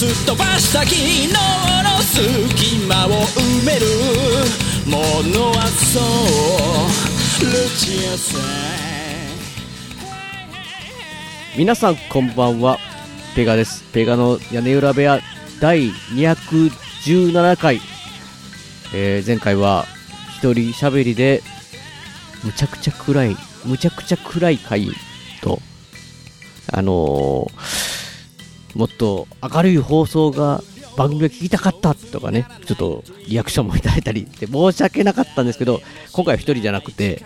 すっ飛ばした昨日の隙間を埋めるものはそうルチアさん皆さんこんばんは。ペガです。ペガの屋根裏部屋第217回、えー前回は一人喋りでむちゃくちゃ暗いむちゃくちゃ暗い回とあのーもっと明るい放送が番組が聞きたかったとかねちょっとリアクションもいただいたりで申し訳なかったんですけど今回は一人じゃなくて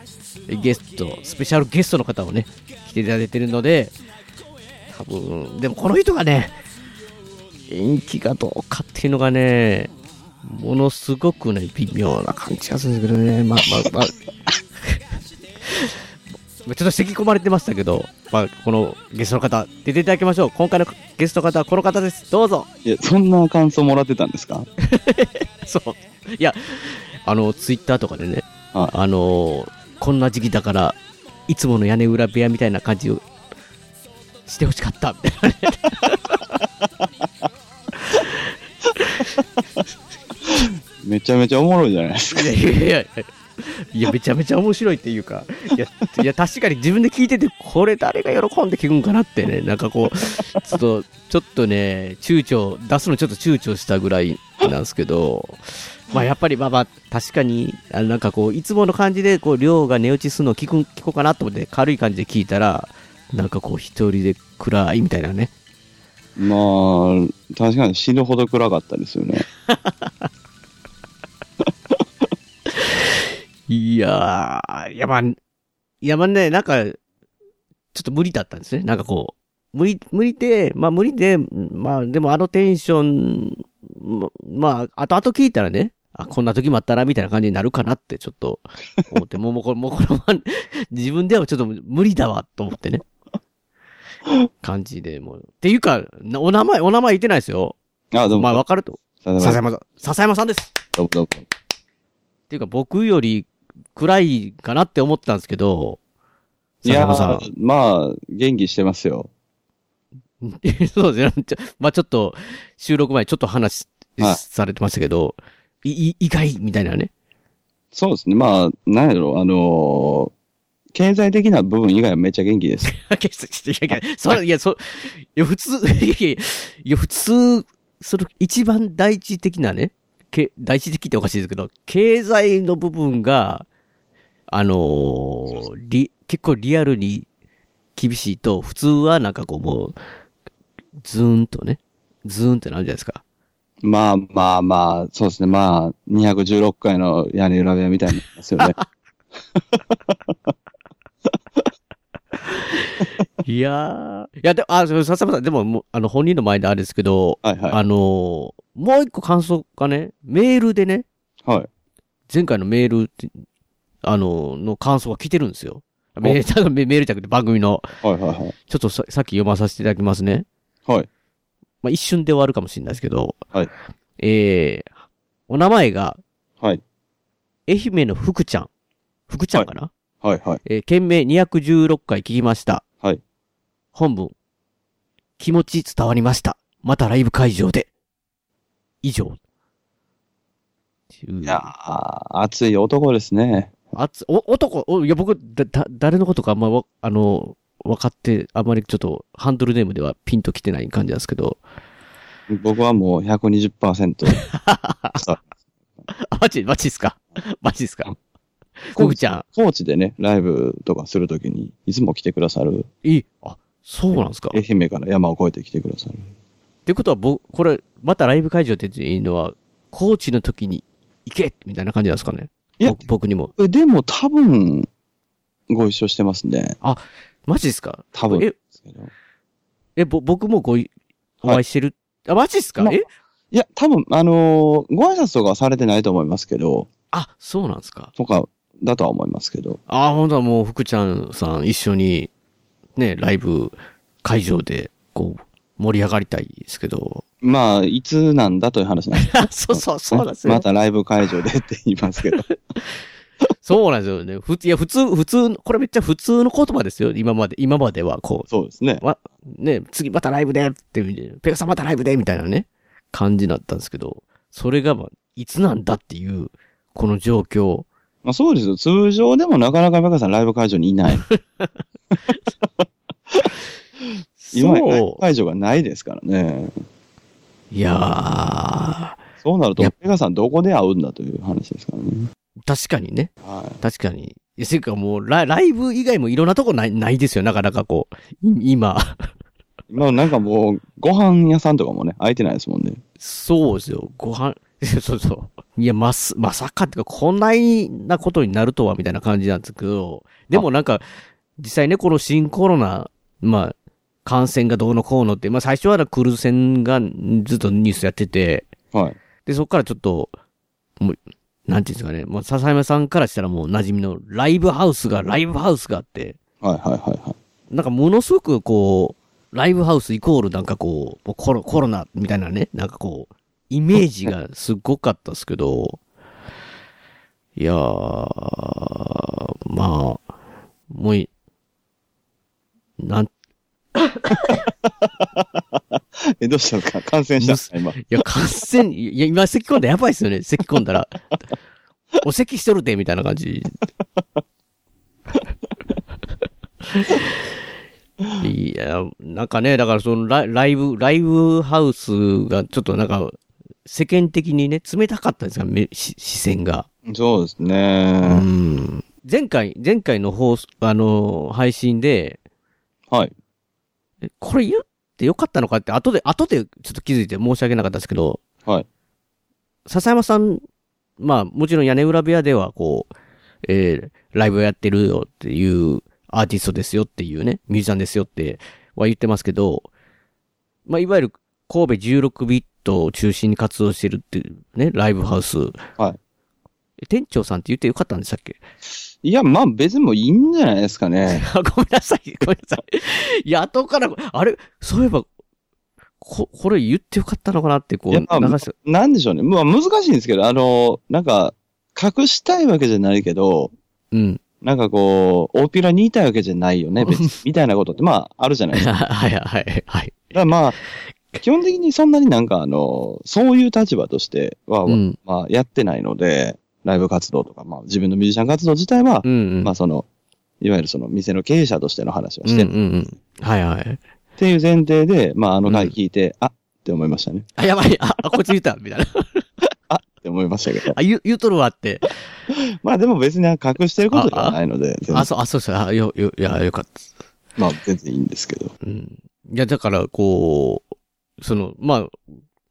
ゲストスペシャルゲストの方をね来ていただいてるので多分でもこの人がね延期がどうかっていうのがねものすごくね微妙な感じがするんですけどね。まあまあまあ。ちょっと咳込まれてましたけど、まあ、このゲストの方、出ていただきましょう。今回のゲストの方はこの方です。どうぞ。いや、そんな感想もらってたんですか？そう。いや、あの、ツイッターとかでね、はいあの、こんな時期だから、いつもの屋根裏部屋みたいな感じをしてほしかった、みたいなね。めちゃめちゃおもろいじゃないですか。いやいやいやいや、めちゃめちゃ面白いっていうか、いや、いや確かに自分で聞いてて、これ誰が喜んで聞くんかなってね、なんかこう、ちょっと、ちょっとね、躊躇、出すのちょっと躊躇したぐらいなんですけど、まあやっぱりまあまあ、確かに、あのなんかこう、いつもの感じで、こう、量が寝落ちするのを聞く、聞こうかなと思って、軽い感じで聞いたら、なんかこう、一人で暗いみたいなね。まあ、確かに死ぬほど暗かったですよね。いやー、いやまあ、いやまあね、なんか、ちょっと無理だったんですね。なんかこう、無理、無理で、まあ無理で、まあでもあのテンション、ままあ、後々聞いたらね、あ、こんな時もあったら、みたいな感じになるかなってちょっと思って、もうもうこれ、もうこれは、自分ではちょっと無理だわ、と思ってね。感じで、もう。っていうか、なお名前、お名前言ってないですよ。あ、どうも。まあわかると。さ笹山さん、笹山さんです。どうもどうも。っていうか僕より暗いかなって思ってたんですけど、いやまあ、元気してますよ。そうですね。まあちょっと、収録前ちょっと話はいされてましたけど、い、い意外みたいなね。そうですね。まあ、なんやろ、あのー経済的な部分以外はめっちゃ元気です。い やいや、それ、いや、そ、いや、普通、いや普通、その一番第一的なね、け第一的っておかしいですけど、経済の部分が、あのーり、結構リアルに厳しいと、普通はなんかこうもう、ズーンとね、ズーンってなるじゃないですか。まあまあまあ、そうですね。まあ、216回の屋根裏部屋みたいになりますよね。いやー、いや、であ、そう笹山さん、でも、もうあの、本人の前であれですけど、はいはい。あのーもう一個感想がね、メールでね、はい。前回のメールって、あの、の感想が来てるんですよ。メール、メメールじゃなくて番組の、はいはいはい。ちょっとささっき読まさせていただきますね。はい。まあ、一瞬で終わるかもしれないですけど、はい。えー、お名前が、はい。愛媛の福ちゃん。福ちゃんかな、はいはい。えー、件名216回聞きました。はい。本文。気持ち伝わりました。またライブ会場で。以上。いやー、熱い男ですね。あつ、お、男、お、いや、僕、だ、だ、誰のことかあんまわ、あの、分かって、あんまりちょっと、ハンドルネームではピンと来てない感じなんですけど。僕はもう120%。あ、マジ、マジっすか？マジっすか？福ちゃん。高知でね、ライブとかするときに、いつも来てくださる。いい。あ、そうなんですか？っ愛媛から山を越えて来てくださる。てことは、僕、これ、またライブ会場っていうのは、高知の時に行けみたいな感じなんですかね？いや僕僕にも。えでも多分、ご一緒してますね。マジっすか？多分。え、え、ぼ、僕もごい、お会いしてる？あ、マジっすか、まあえ？いや、多分、あのーご挨拶とかはされてないと思いますけど、あ、そうなんですか？とか、だとは思いますけど。ああ、本当はもう福ちゃんさん一緒に、ね、ライブ会場で、こう、盛り上がりたいですけど。まあ、いつなんだという話なんです そうそう、そうなんですよ。またライブ会場でって言いますけど。そうなんですよね。ふいや、普通、普通、これめっちゃ普通の言葉ですよ。今まで、今までは、こそうですね。ね、次またライブでって、ペガさんまたライブでみたいなね、感じだったんですけど、それが、まあ、いつなんだっていう、この状況。まあそうですよ。通常でもなかなかベカさんライブ会場にいない。今会場がないですからね。う。いやー、そうなるとや、ペガさんどこで会うんだという話ですからね。確かにね。はい。確かに。いや、せっかくもうラ、ライブ以外もいろんなとこない、ないですよ。なかなかこう、い今。今なんかもう、ご飯屋さんとかもね、空いてないですもんね。そうですよ。ご飯、そうそう。いや、ま、す、まさかっていうか、こんなことになるとは、みたいな感じなんですけど、でもなんか、実際ね、この新コロナ、まあ、感染がどうのこうのって、まあ最初はクルーズ船がずっとニュースやってて、はい。で、そこからちょっと、もう、なんていうんですかね、もう笹山さんからしたらもう馴染みのライブハウスが、ライブハウスがあって、はいはいはいはい。なんかものすごくこう、ライブハウスイコールなんかこう、コロコロナみたいなね、なんかこう、イメージがすごかったですけど、いやー、まあ、もうい、なん、い え、どうしたんですか感染した今。や、感染、いや、今咳込んだらやばいですよね、咳込んだら。お咳しとるで、みたいな感じ。いや、なんかね、だからそのライライブ、ライブハウスがちょっとなんか、世間的にね、冷たかったんですか、視線が。そうですうね。ん。前回、前回の放送、あの、配信で、はい。えこれ言ってよかったのかって、後で、後でちょっと気づいて申し訳なかったですけど、はい。笹山さん、まあ、もちろん屋根裏部屋では、こう、えー、ライブをやってるよっていうアーティストですよっていうね、ミュージシャンですよっては言ってますけど、まあ、いわゆる神戸16ビットを中心に活動してるっていうね、ライブハウス。はいえ。店長さんって言ってよかったんでしたっけ？いや、まあ別にもういいんじゃないですかね。あ ごめんなさい、ごめんなさい。いや、後から、あれ、そういえば、こ、これ言ってよかったのかなって、こう、まあ流して、なんでしょうね。まあ難しいんですけど、あの、なんか、隠したいわけじゃないけど、うん。なんかこう、大っぴらに言いたいわけじゃないよね、別に。みたいなことって、まあ、あるじゃないですか。だかはいはいはい。らまあ、基本的にそんなになんかあの、そういう立場としては、うん。まあ、やってないので、ライブ活動とか、まあ、自分のミュージシャン活動自体は、うんうん。まあ、その、いわゆるその店の経営者としての話はうんしてる、うんうん。はいはい。っていう前提で、まあ、あの回聞いて、あって思いましたね。あ、やばい。あ、あこいつ言ったみたいな。あって思いましたけど。あ、言う、言うとるわって。まあ、でも別に隠してることではないので、あ、そう、あ、そうそう。あ、よ、よ、いや、よかった。まあ、全然いいんですけど。うん。いや、だから、こう、その、まあ、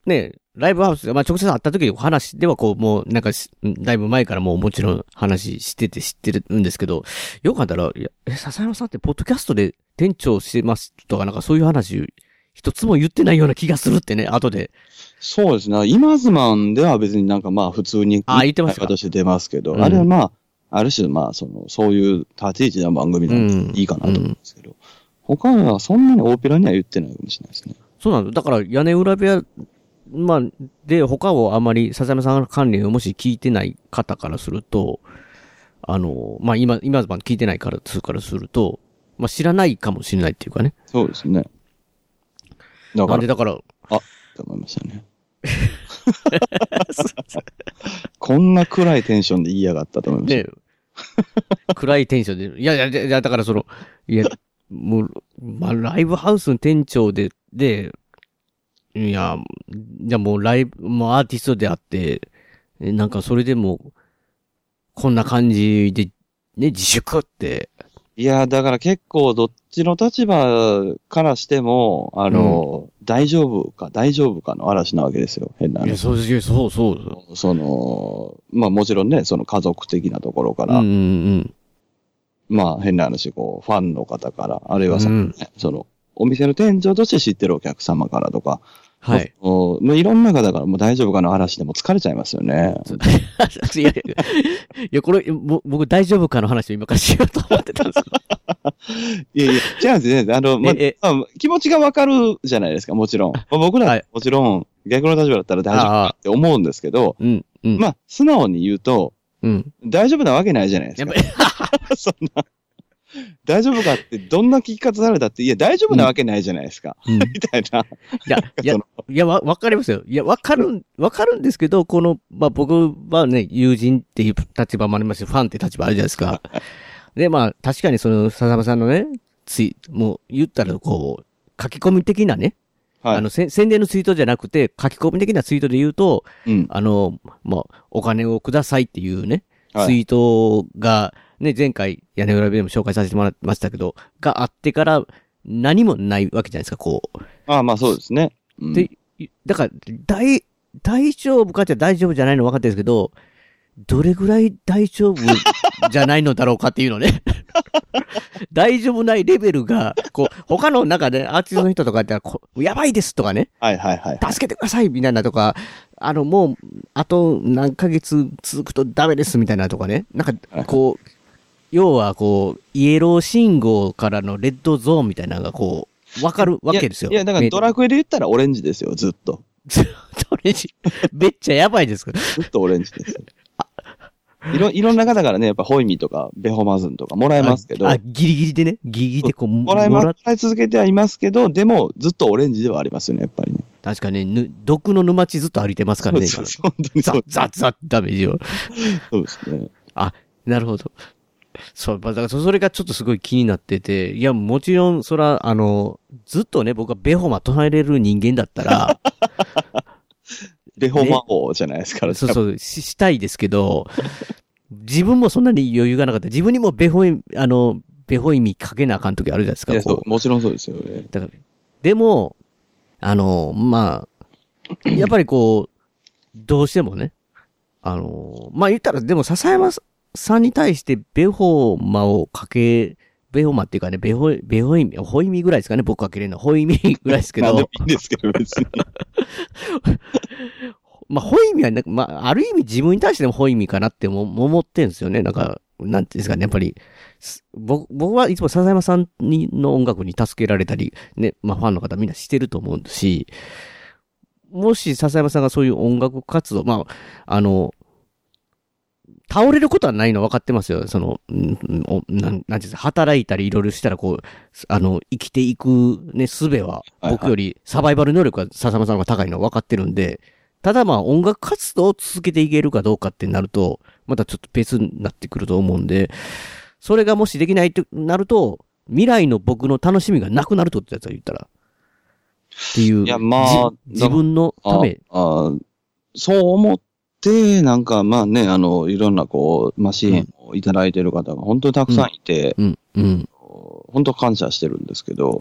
ね、ライブハウスで、まあ、直接会った時の話では、こう、もう、なんかし、だいぶ前からもうもちろん話してて知ってるんですけど、よかったら、いや、え、笹山さんってポッドキャストで店長してますとか、なんかそういう話、一つも言ってないような気がするってね、後で。そうですね。今ズマンでは別になんかまあ、普通に、あ言ってますか？として出ますけど、うんあれはまあ、ある種まあ、その、そういう立ち位置の番組なんでいいかなと思うんですけど、他はそんなに大っぴらには言ってないかもしれないですね。そうなんだ。だから、屋根裏部屋、まあ、で、他をあまり、笹山さんの関連をもし聞いてない方からすると、あの、まあ、今、今まで聞いてないから、するからすると、まあ、知らないかもしれないっていうかね。そうですね。だから、なんで、だから、と思いましたね。こんな暗いテンションで言いやがったと思いました。ね、暗いテンションで、いやいや、いや、だからその、いや、もう、まあ、ライブハウスの店長で、で、いや、じゃあもうライブ、もうアーティストであって、えなんかそれでも、こんな感じで、ね、自粛って、いや、だから結構どっちの立場からしても、あの、大丈夫か大丈夫かの嵐なわけですよ。変ないや、話。そうですそうそうそう。その、まあもちろんね、その家族的なところから、うんうんまあ変な話、こう、ファンの方から、あるいはその,、うんその、お店の店長として知ってるお客様からとか、はい。もうもういろんな方からもう大丈夫かの嵐でも疲れちゃいますよね。いやいや、これ、ぼ僕大丈夫かの話を今からしようと思ってたんです。いやいや、違うんですね。あの、まあ気持ちがわかるじゃないですか、もちろん。まあ僕ら、はいもちろん、逆の立場だったら大丈夫かって思うんですけど、うん、うん。まあ、素直に言うと、うん。大丈夫なわけないじゃないですかそんな。大丈夫かって、どんな聞き方されたって、いや、大丈夫なわけないじゃないですか。うん みたいな。いや、いやいや、わ、わかりますよ。いや、わかる、わかるんですけど、この、まあ、僕はね、友人っていう立場もありますし、ファンって立場あるじゃないですか。で、まあ、確かにその、笹間さんのね、ツイ、もう、言ったら、こう、書き込み的なね、はい。あの、せ宣伝のツイートじゃなくて、書き込み的なツイートで言うと、うん。あの、まあ、お金をくださいっていうね、はいツイートが、ね、前回、屋根裏部でも紹介させてもらいましたけど、があってから、何もないわけじゃないですか、こう。ああ、まあそうですね。うんで、だから、大、大丈夫かって大丈夫じゃないの分かってるんですけど、どれぐらい大丈夫じゃないのだろうかっていうのね。大丈夫ないレベルが、こう、他の中で、アーティストの人とかやったらこう、やばいですとかね、はいはいはい。助けてくださいみたいなとか、あの、もう、あと何ヶ月続くとダメですみたいなとかね。なんか、こう、要はこう、イエロー信号からのレッドゾーンみたいなのがこう、わかるわけですよ。いや、いやだからドラクエで言ったらオレンジですよ、ずっと。ずっとオレンジ。めっちゃやばいですか？ら。ずっとオレンジですよ。いろ、いろんな方からね、やっぱホイミとか、ベホマズンとかもらえますけど、あ、ギリギリでね、ギリギリでこう、もらえます、ももらい続けてはいますけど、でも、ずっとオレンジではありますよね、やっぱりね。確かに、ぬ、毒の沼地ずっと歩いてますからね。そうそう本当にそう、ザッザッダメージを。そうですね。なるほど。そう、まあだからそそれがちょっとすごい気になってて、いや、もちろん、そら、あの、ずっとね、僕はベホマ唱えれる人間だったら、ベホマ王じゃないですから、そうそう、ししたいですけど、自分もそんなに余裕がなかった。自分にもベホイ、あの、ベホ意味かけなあかん時あるじゃないですか。そこうもちろんそうですよね。だから、でも、あの、まあ、やっぱりこう、どうしてもね、あの、まあ言ったら、でも笹山さんに対してベホーマをかけ、ベホーマっていうかね、ベホ、ベホ意味、ホイミぐらいですかね、僕かけれるの。ホイミぐらいですけど、いいんですけど、別に。まあ、ホイミはなんか、まあ、ある意味自分に対してもホイミかなっても思ってんですよね。なんか、なんていうんですかね、やっぱり、僕僕はいつも笹山さんにの音楽に助けられたり、ね、まあ、ファンの方みんなしてると思うし、もし笹山さんがそういう音楽活動、まあ、あの、倒れることはないの分かってますよ。その、なん、なんていうんですか、働いたりいろいろしたら、こう、あの、生きていくね、術は、僕よりサバイバル能力が笹山さんが高いのは分かってるんで、ただまあ音楽活動を続けていけるかどうかってなると、またちょっと別になってくると思うんで、それがもしできないとなると、未来の僕の楽しみがなくなるとってやつは言ったら。っていう。いやまあじ自分のため。ああそう思って、なんかまあね、あの、いろんなこう、まあ支援をいただいている方が本当にたくさんいて、うん、うん。本当感謝してるんですけど、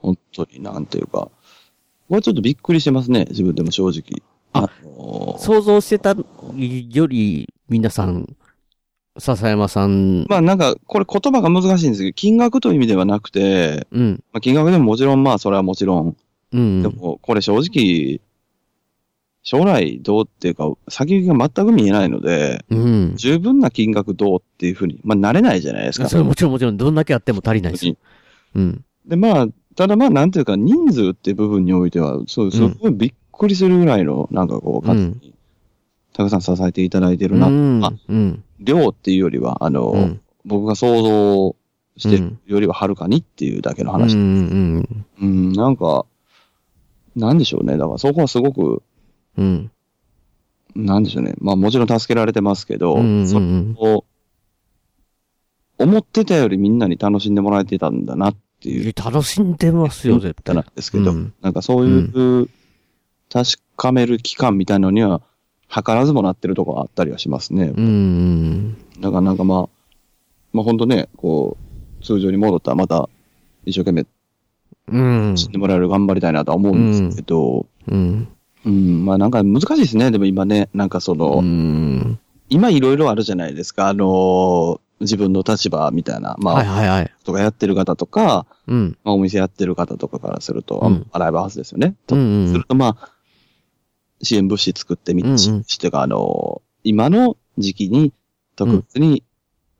本当になんていうか、これちょっとびっくりしてますね、自分でも正直。あの想像してたより、皆さん、笹山さん、まあなんか、これ言葉が難しいんですけど、金額という意味ではなくて、うん、まあ、金額でももちろんまあそれはもちろん、うん。でもこれ正直、将来どうっていうか、先行きが全く見えないので、うん。十分な金額どうっていうふうに、まあ、なれないじゃないですか。それもちろんもちろん、どんだけあっても足りないです。うん。で、まあ、ただまあ、なんていうか、人数っていう部分においては、そう、すごいびっくりするぐらいの、なんかこう、うん数に、たくさん支えていただいてるな。うんまあ、うん。量っていうよりは、あの、うん僕が想像してるよりははるかにっていうだけのうん。話。うん。うん、なんか、なんでしょうね。だからそこはすごく、うん。なんでしょうね。まあもちろん助けられてますけど、うん。そうん。れを思ってたよりみんなに楽しんでもらえてたんだなっていう楽しんでますよ、絶対なん。ですけど、うんなんかそういう、確かめる期間みたいなのには、図らずもなってるところあったりはしますね。うん。だからなんかまあ、まあ本当ね、こう、通常に戻ったらまた一生懸命うん。死んでもらえる頑張りたいなとは思うんですけど、うん。うん、まあなんか難しいですね。でも今ね、なんかその、うん。今いろいろあるじゃないですか。あのー自分の立場みたいな、まあ、はいはいはい。とかやってる方とか、うん。まあ、お店やってる方とかからすると、うんあライブハウスですよね。うんうんすると、まあ、支援物資作ってみうんうんしてか、あの、今の時期に特別に、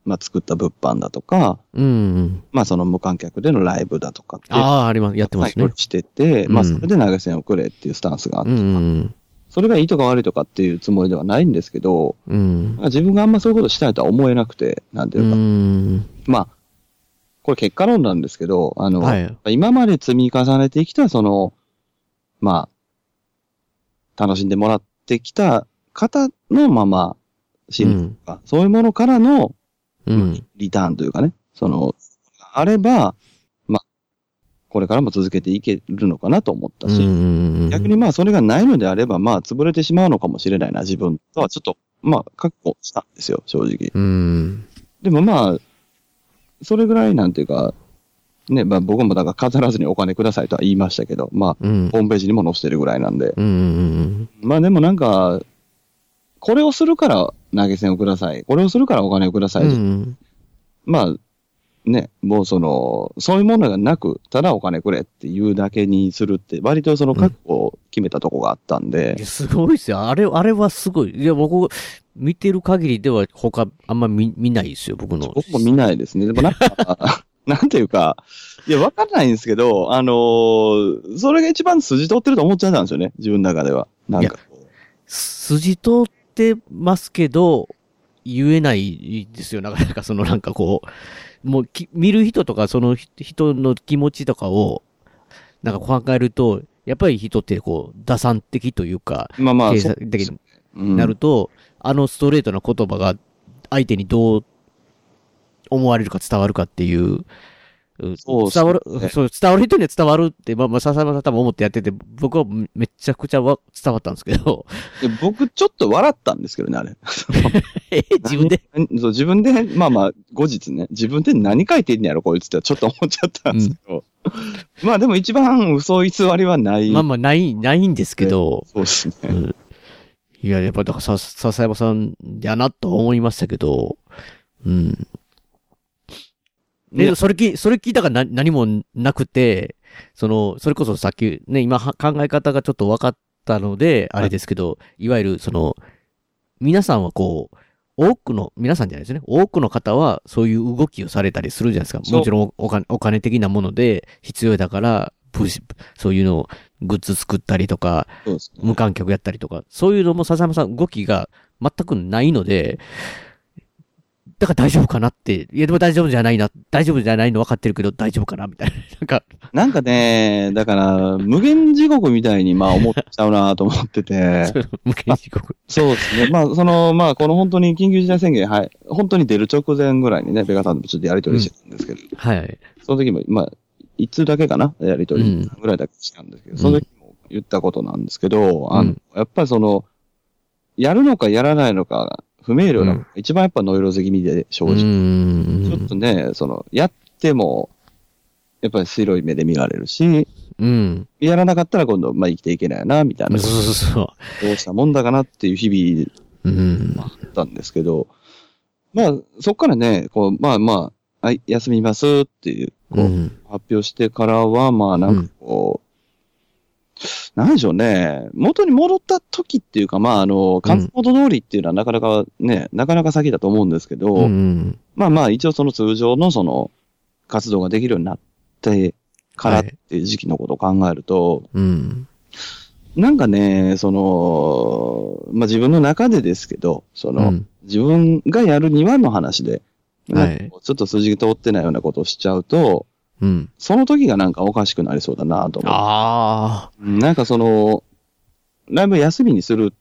まあ、作った物販だとか、うんうん。まあ、その無観客でのライブだとかって、ああ、あります。やってますねはい。してて、まあ、うんそれで投げ銭をくれっていうスタンスがあって、うんうんそれがいいとか悪いとかっていうつもりではないんですけど、うん。うん。自分があんまそういうことしたいとは思えなくて、なんていううか、ん。まあ、これ結果論なんですけど、あの、はい。今まで積み重ねてきた、その、まあ、楽しんでもらってきた方のまま、心理とか、そういうものからのうん。リターンというかね、その、あれば、まあ、これからも続けていけるのかなと思ったし、うん。逆にまあ、それがないのであれば、まあ、潰れてしまうのかもしれないな、自分とはちょっと、まあ、覚悟したんですよ、正直。うん。でもまあ、それぐらいなんていうか、ね、まあ僕もだから飾らずにお金くださいとは言いましたけど、まあ、うん。ホームページにも載せてるぐらいなんで。うんうんまあでもなんか、これをするから投げ銭をください。これをするからお金をください。うん。まあ、ね、もうその、そういうものがなく、ただお金くれっていうだけにするって、割とその覚悟を決めたとこがあったんでいや、すごいですよ。あれ、あれはすごい。いや、僕、見てる限りでは他、あんま見、見ないですよ、僕の。僕も見ないですね。でもなんか、なんていうか、いや、わかんないんですけど、あのーそれが一番筋通ってると思っちゃったんですよね、自分の中では。なんか。筋通ってますけど、言えないですよ。なかなかそのなんかこう、もうき見る人とかその人の気持ちとかを、なんか考えると、やっぱり人ってこう、打算的というか、まあまあ、的にうんなると、あのストレートな言葉が相手にどう思われるか伝わるかっていう、うそう伝わるそう伝わる人には伝わるって、まあまあ、笹山さん多分思ってやってて、僕はめちゃくちゃわ伝わったんですけど、で僕、ちょっと笑ったんですけどね、あれ。え、自分で？何そう自分で、まあまあ、後日ね、自分で何書いてんねやろ、こいつってちょっと思っちゃったんですけど。まあでも一番嘘偽りはない。まあまあ、ない、ないんですけど、そうですね。うんいや、やっぱ、だからさ、笹山さんやなと思いましたけど、うん。で、ねそれき、それ聞いたからな何もなくて、その、それこそさっき、ね、今は考え方がちょっと分かったので、あれですけど、いわゆる、その、皆さんはこう、多くの、皆さんじゃないですね。多くの方はそういう動きをされたりするじゃないですか。もちろんお金お金的なもので必要だから、プッシュそういうのをグッズ作ったりとか、ね。無観客やったりとか、そういうのも笹山さん動きが全くないので、だから大丈夫かなって、いやでも大丈夫じゃないな、大丈夫じゃないの分かってるけど大丈夫かなみたいな。なんか、なんかね、だから、無限地獄みたいに、まあ思っちゃうなと思ってて。無限地獄。そうですね。まあ、その、まあ、この本当に緊急事態宣言、はい。本当に出る直前ぐらいにね、ベガさんとちょっとやりとりしてたんですけど、はい。その時も、まあ、いつだけかな？やりとりぐらいだけしたんですけど、うんその時も言ったことなんですけど、あのうん、やっぱりその、やるのかやらないのか、不明瞭なのが一番やっぱノイローゼ気味で正う直。ん。ちょっとね、その、やっても、やっぱり白い目で見られるし、うん。やらなかったら今度、まあ生きていけないな、みたいな、そうそうそう。どうしたもんだかなっていう日々うん。あったんですけど、まあ、そっからね、こう、まあまあ、はい、休みますっていう、こう、うん。発表してからは、まあなんかこう、なんでしょうね、元に戻った時っていうか、まああの、関東元通りっていうのはなかなかね、なかなか先だと思うんですけど、うん。まあまあ一応その通常のその、活動ができるようになってからっていう時期のことを考えると、うん。なんかね、その、まあ自分の中でですけど、その、うん自分がやるにはの話で、はいちょっと筋通ってないようなことをしちゃうと、うん。その時がなんかおかしくなりそうだなと思う。ああ。うんなんかその、ライブ休みにする、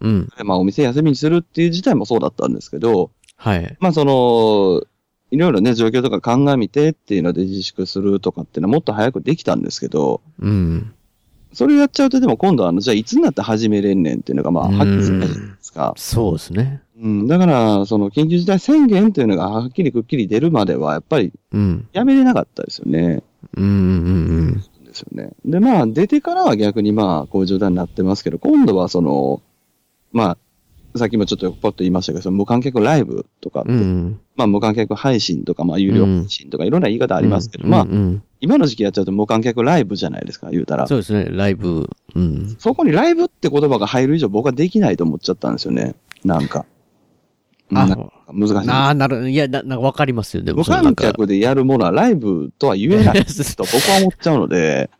うん。まあお店休みにするっていう自体もそうだったんですけど、はい。まあその、いろいろね、状況とか鑑みてっていうので自粛するとかっていうのはもっと早くできたんですけど、うん。それやっちゃうとでも今度はあの、じゃあいつになって始めれんねんっていうのがまあ、はっきりするじゃないですか。そうですね。うん、だから、その緊急事態宣言っていうのがはっきりくっきり出るまでは、やっぱりうん。やめれなかったですよね。うん。うん。ですよね。で、まあ、出てからは逆にまあ、こういう状態になってますけど、今度はその、まあ、さっきもちょっとポッと言いましたけど、その無観客ライブとかって、うん。まあ無観客配信とか、まあ有料配信とか、いろんな言い方ありますけど、まあうん、うん今の時期やっちゃうと無観客ライブじゃないですか、言うたら。そうですね、ライブ。うん。そこにライブって言葉が入る以上僕はできないと思っちゃったんですよね。なんか。あ難しい。なあ、なる、いや、な、なんかわかりますよ。でも、無観客で。やるものはライブとは言えない と僕は思っちゃうので、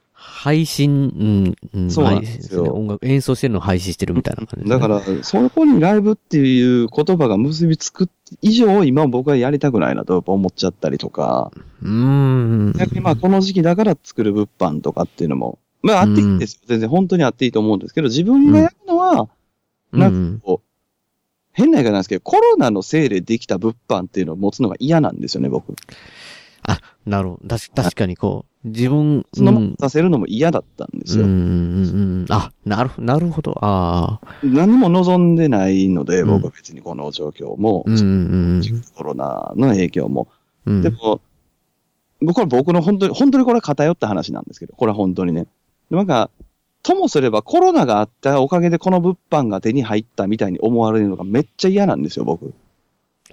配信、うん、うん、そうなんですよ。ね。音楽、演奏してるのを配信してるみたいな感じですね、だから、そこにライブっていう言葉が結びつく以上、今僕はやりたくないなと思っちゃったりとか、うーん。逆にまあこの時期だから作る物販とかっていうのも、まああっていいんですよ。全然本当にあっていいと思うんですけど、自分がやるのは、なんかこう、変な言い方なんですけど、コロナのせいでできた物販っていうのを持つのが嫌なんですよね、僕。あ、なるほど。確かにこう、自分、そのままうんさせるのも嫌だったんですよ。うん。あ、なるほど、なるほど。ああ。何も望んでないので、うん僕は別にこの状況も、うん、うん、コロナの影響も。うん。でも、僕は僕の本当に、本当にこれは偏った話なんですけど、これは本当にね。なんか、ともすればコロナがあったおかげでこの物販が手に入ったみたいに思われるのがめっちゃ嫌なんですよ、僕。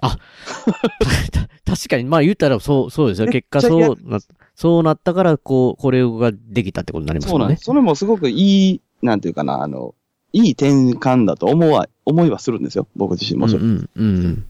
た確かに、まあ言ったらそう、そうですよ。結果そうな、そうなったから、こう、これができたってことになりますもねそうなんんです。。それもすごくいい、なんていうかな、あの、いい転換だと思わ、思いはするんですよ、僕自身も。うん、うん、うん。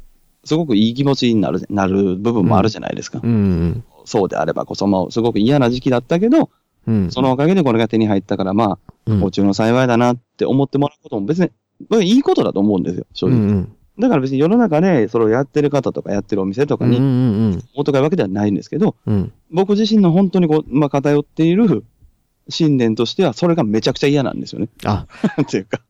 すごくいい気持ちになる、なる部分もあるじゃないですか。うん、うん。そうであればこそ、まあ、すごく嫌な時期だったけど、うん。そのおかげでこれが手に入ったから、まあ、うん、もちろん幸いだなって思ってもらうことも別に、まあいいことだと思うんですよ、正直。うん、うん。だから別に世の中でそれをやってる方とかやってるお店とかに、ん、おとがいわけではないんですけど、うん。僕自身の本当にこう、まあ、偏っている信念としては、それがめちゃくちゃ嫌なんですよね。あ、っていうか、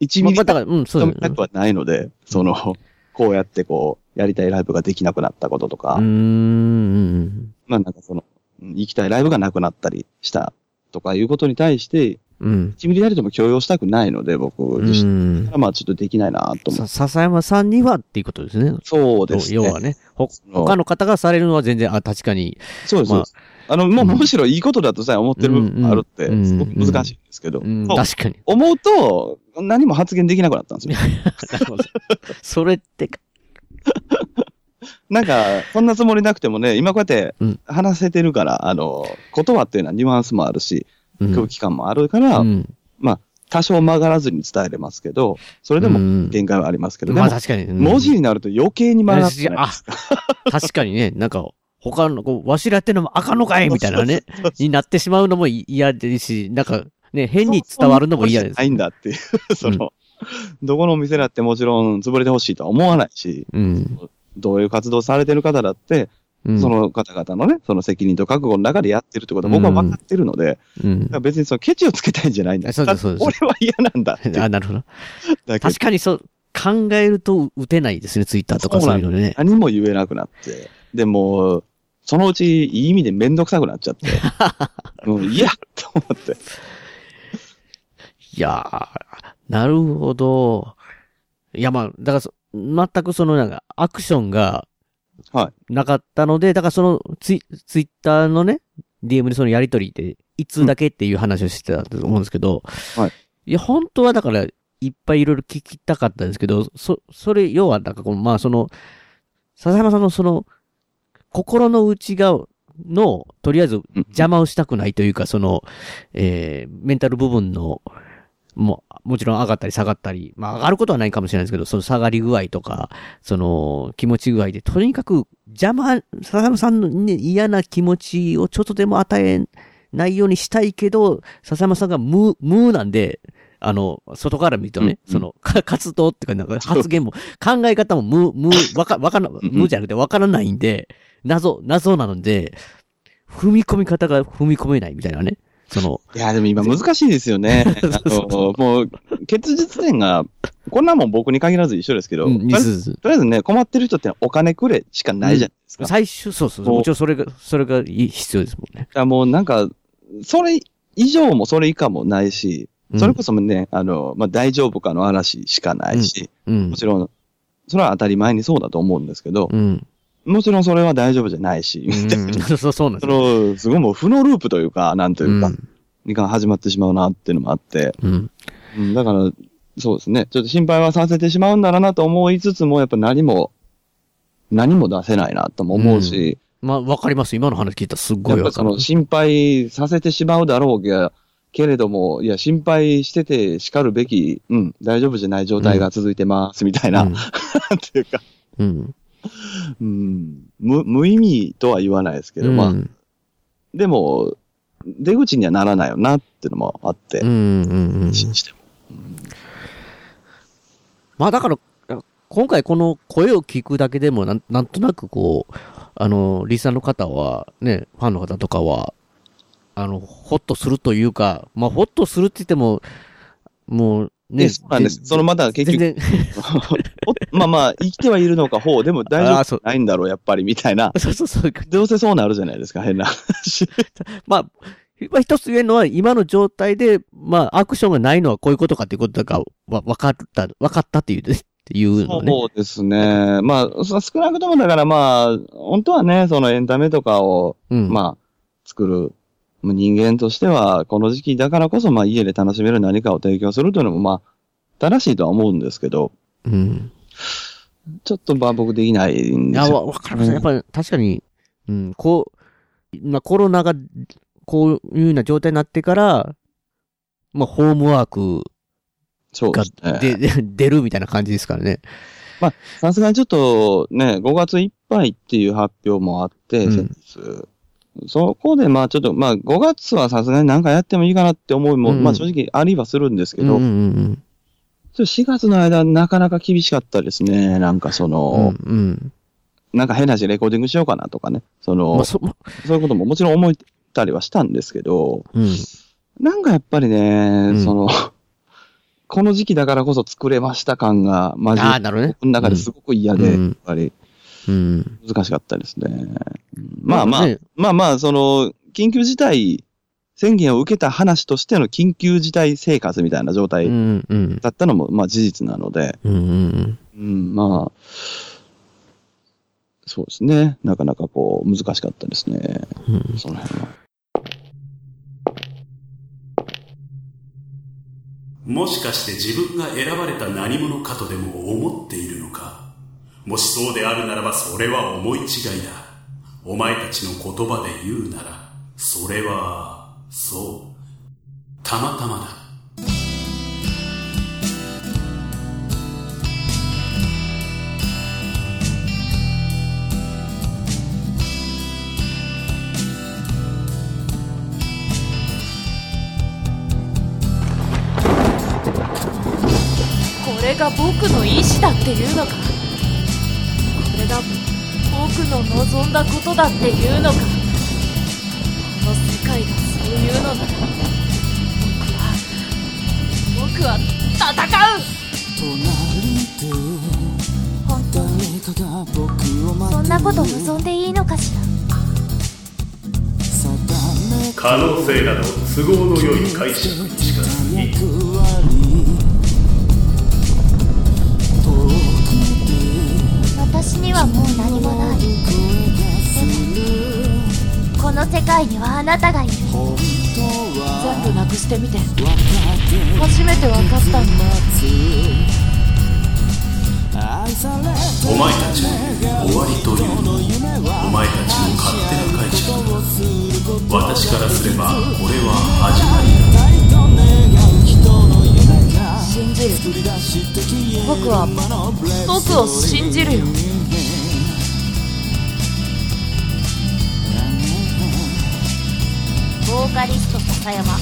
1まあ、ミリまあだから、うん、そう止ですね。めたくはないので、その、こうやってこう、やりたいライブができなくなったこととか、うーん。まあなんかその、うん行きたいライブがなくなったりしたとかいうことに対して、うん。1ミリたりとも許容したくないので、僕う自身。ん。まあちょっとできないなと思さ、う。笹山さんにはっていうことですね。そうですね。要はね。ほ、他の方がされるのは全然、あ、確かに。そうです。まああの、もううんむしろいいことだとさえ思ってる部分もあるって、うんすごく難しいんですけど、確かに。思うと、何も発言できなくなったんですよ。それってか、なんか、そんなつもりなくてもね、今こうやってうん。話せてるから、あの、言葉っていうのはニュアンスもあるし、うん。空気感もあるから、うん。多少曲がらずに伝えれますけど、それでもうん。限界はありますけど、まあ確かに。うん。文字になると余計に曲がって確かにね、なんか、他の、こう、わしらやってんのもあかんのかいみたいなね、になってしまうのも嫌ですし、なんか、ね、変に伝わるのも嫌です。ないんだっていう、その、どこのお店だってもちろん潰れてほしいとは思わないし、うん。どういう活動されてる方だって、うん。その方々のね、その責任と覚悟の中でやってるってことは僕は分かってるので、うん別にそのケチをつけたいんじゃないんだ。そうですそうです俺は嫌なんだ あ、なるほど。だけ確かにそう、考えると打てないですね、ツイッターとかそういうのでね。何も言えなくなって。でも、そのうちいい意味でめんどくさくなっちゃって。もう嫌と思って。いやー、なるほど。いや、まあ、だからそ、全くそのなんか、アクションが、はなかったので、だからそのツイ、ツイッターのね、DM でそのやりとりで、いつだけっていう話をしてたと思うんですけど、はい。いや、本当はだから、いっぱいいろいろ聞きたかったんですけど、そ、それ、要は、なんかこの、まあその、笹山さんのその、心の内側の、とりあえず邪魔をしたくないというか、その、えー、メンタル部分の、もう、もちろん上がったり下がったり、まあ上がることはないかもしれないですけど、その下がり具合とか、その気持ち具合で、とにかく邪魔、笹山さんの、ね、嫌な気持ちをちょっとでも与えないようにしたいけど、笹山さんが無、無なんで、あの、外から見るとね、うんその、か活動っていうか、なんか発言も、考え方も無、無、わか、わか無じゃなくてわからないんで、謎、謎なので、踏み込み方が踏み込めないみたいなね。その、いや、でも今難しいですよね。あのもう、結実点が、こんなもん僕に限らず一緒ですけど、うん、とりあえずね、困ってる人ってお金くれしかないじゃないですか。だか最終、そうそうそう。もちろんそれが、それが必要ですもんね。らもうなんか、それ以上もそれ以下もないし、うんそれこそね、あの、まあ、大丈夫かの話しかないし、うんも。ちろん、それは当たり前にそうだと思うんですけど、うん。もちろんそれは大丈夫じゃないし、うん そう、そうなんでそすよ。の、すごいもう負のループというか、なんというか、うんが始まってしまうなっていうのもあって、うん。うんだから、そうですね。ちょっと心配はさせてしまうんだろうなと思いつつも、やっぱ何も、何も出せないなとも思うし、まあ、わかります。今の話聞いたらすっごいわかるやっぱその。心配させてしまうだろうが、けれども、いや、心配してて叱るべき、うん、大丈夫じゃない状態が続いてます、みたいな、うん っていうか、うん。うん、無、無意味とは言わないですけど、まあ、うんでも、出口にはならないよなっていうのもあって、うんうんうん。信じても。まあだから、今回この声を聞くだけでもなん、なんとなくこう、あの、リスナーの方は、ね、ファンの方とかは、あの、ほっとするというか、まあ、ほっとするって言っても、もう、ね、ね、そうなんです。そのまた結全局、まあまあ、生きてはいるのか、ほう、でも大丈夫ないんだろう、やっぱり、みたいな。そうそうそう。どうせそうなるじゃないですか、変な話。まあ、まあ一つ言えるのは、今の状態で、まあ、アクションがないのはこういうことかっていうことだから、わ、分かった、分かったっていう、っていうのね。そうですね。まあ、そ少なくともだからまあ、本当はね、そのエンタメとかを、うん。まあ、作る、まあ人間としては、この時期だからこそ、まあ、家で楽しめる何かを提供するというのも、まあ、正しいとは思うんですけど、うん。ちょっとまあ僕できないんですよ。わ、わかります。やっぱり、確かに、うん、こう、まあ、コロナが、こういうような状態になってから、まあ、ホームワークがですね。出るみたいな感じですからね。さすがにちょっとね、5月いっぱいっていう発表もあって、うん先日。そこでまあちょっと、まあ5月はさすがになんかやってもいいかなって思いも、うんまあ正直ありはするんですけど、うんうんちょっと4月の間なかなか厳しかったですね。なんかそうん。の、うんうん。なんか変な話レコーディングしようかなとかね。その、まあ、そ、まそういうことももちろん思ったりはしたんですけど、うん。なんかやっぱりね、んその、この時期だからこそ作れました感が、マジあね。僕の中ですごく嫌で、うんやっぱりうん。難しかったですね。うんまあまあ、ねまあまあ、その、緊急事態宣言を受けた話としての緊急事態生活みたいな状う態。だったのも、まあ事実なので、うんうんうん、まあ、そうですね。なかなかこう、難しかったですね。うん。その辺は。もしかして自分が選ばれた何者かとでも思っているのかもしそうであるならばそれは思い違いだ。お前たちの言葉で言うなら、それは、そう、たまたまだ。これが僕の意志だっていうのかれが僕の望んだことだっていうのか。この世界がそういうのなら。僕は僕は戦う。そんなこと望んでいいのかしら。可能性など都合の良い解釈に近づき、はもう何もない。でもこの世界にはあなたがいる。全部なくしてみて。初めて分かったんだお前たちの終わりというのお前たちの勝手な解釈。私からすればこれは始まりだ。信じる僕は僕を信じるよカリスト笹山。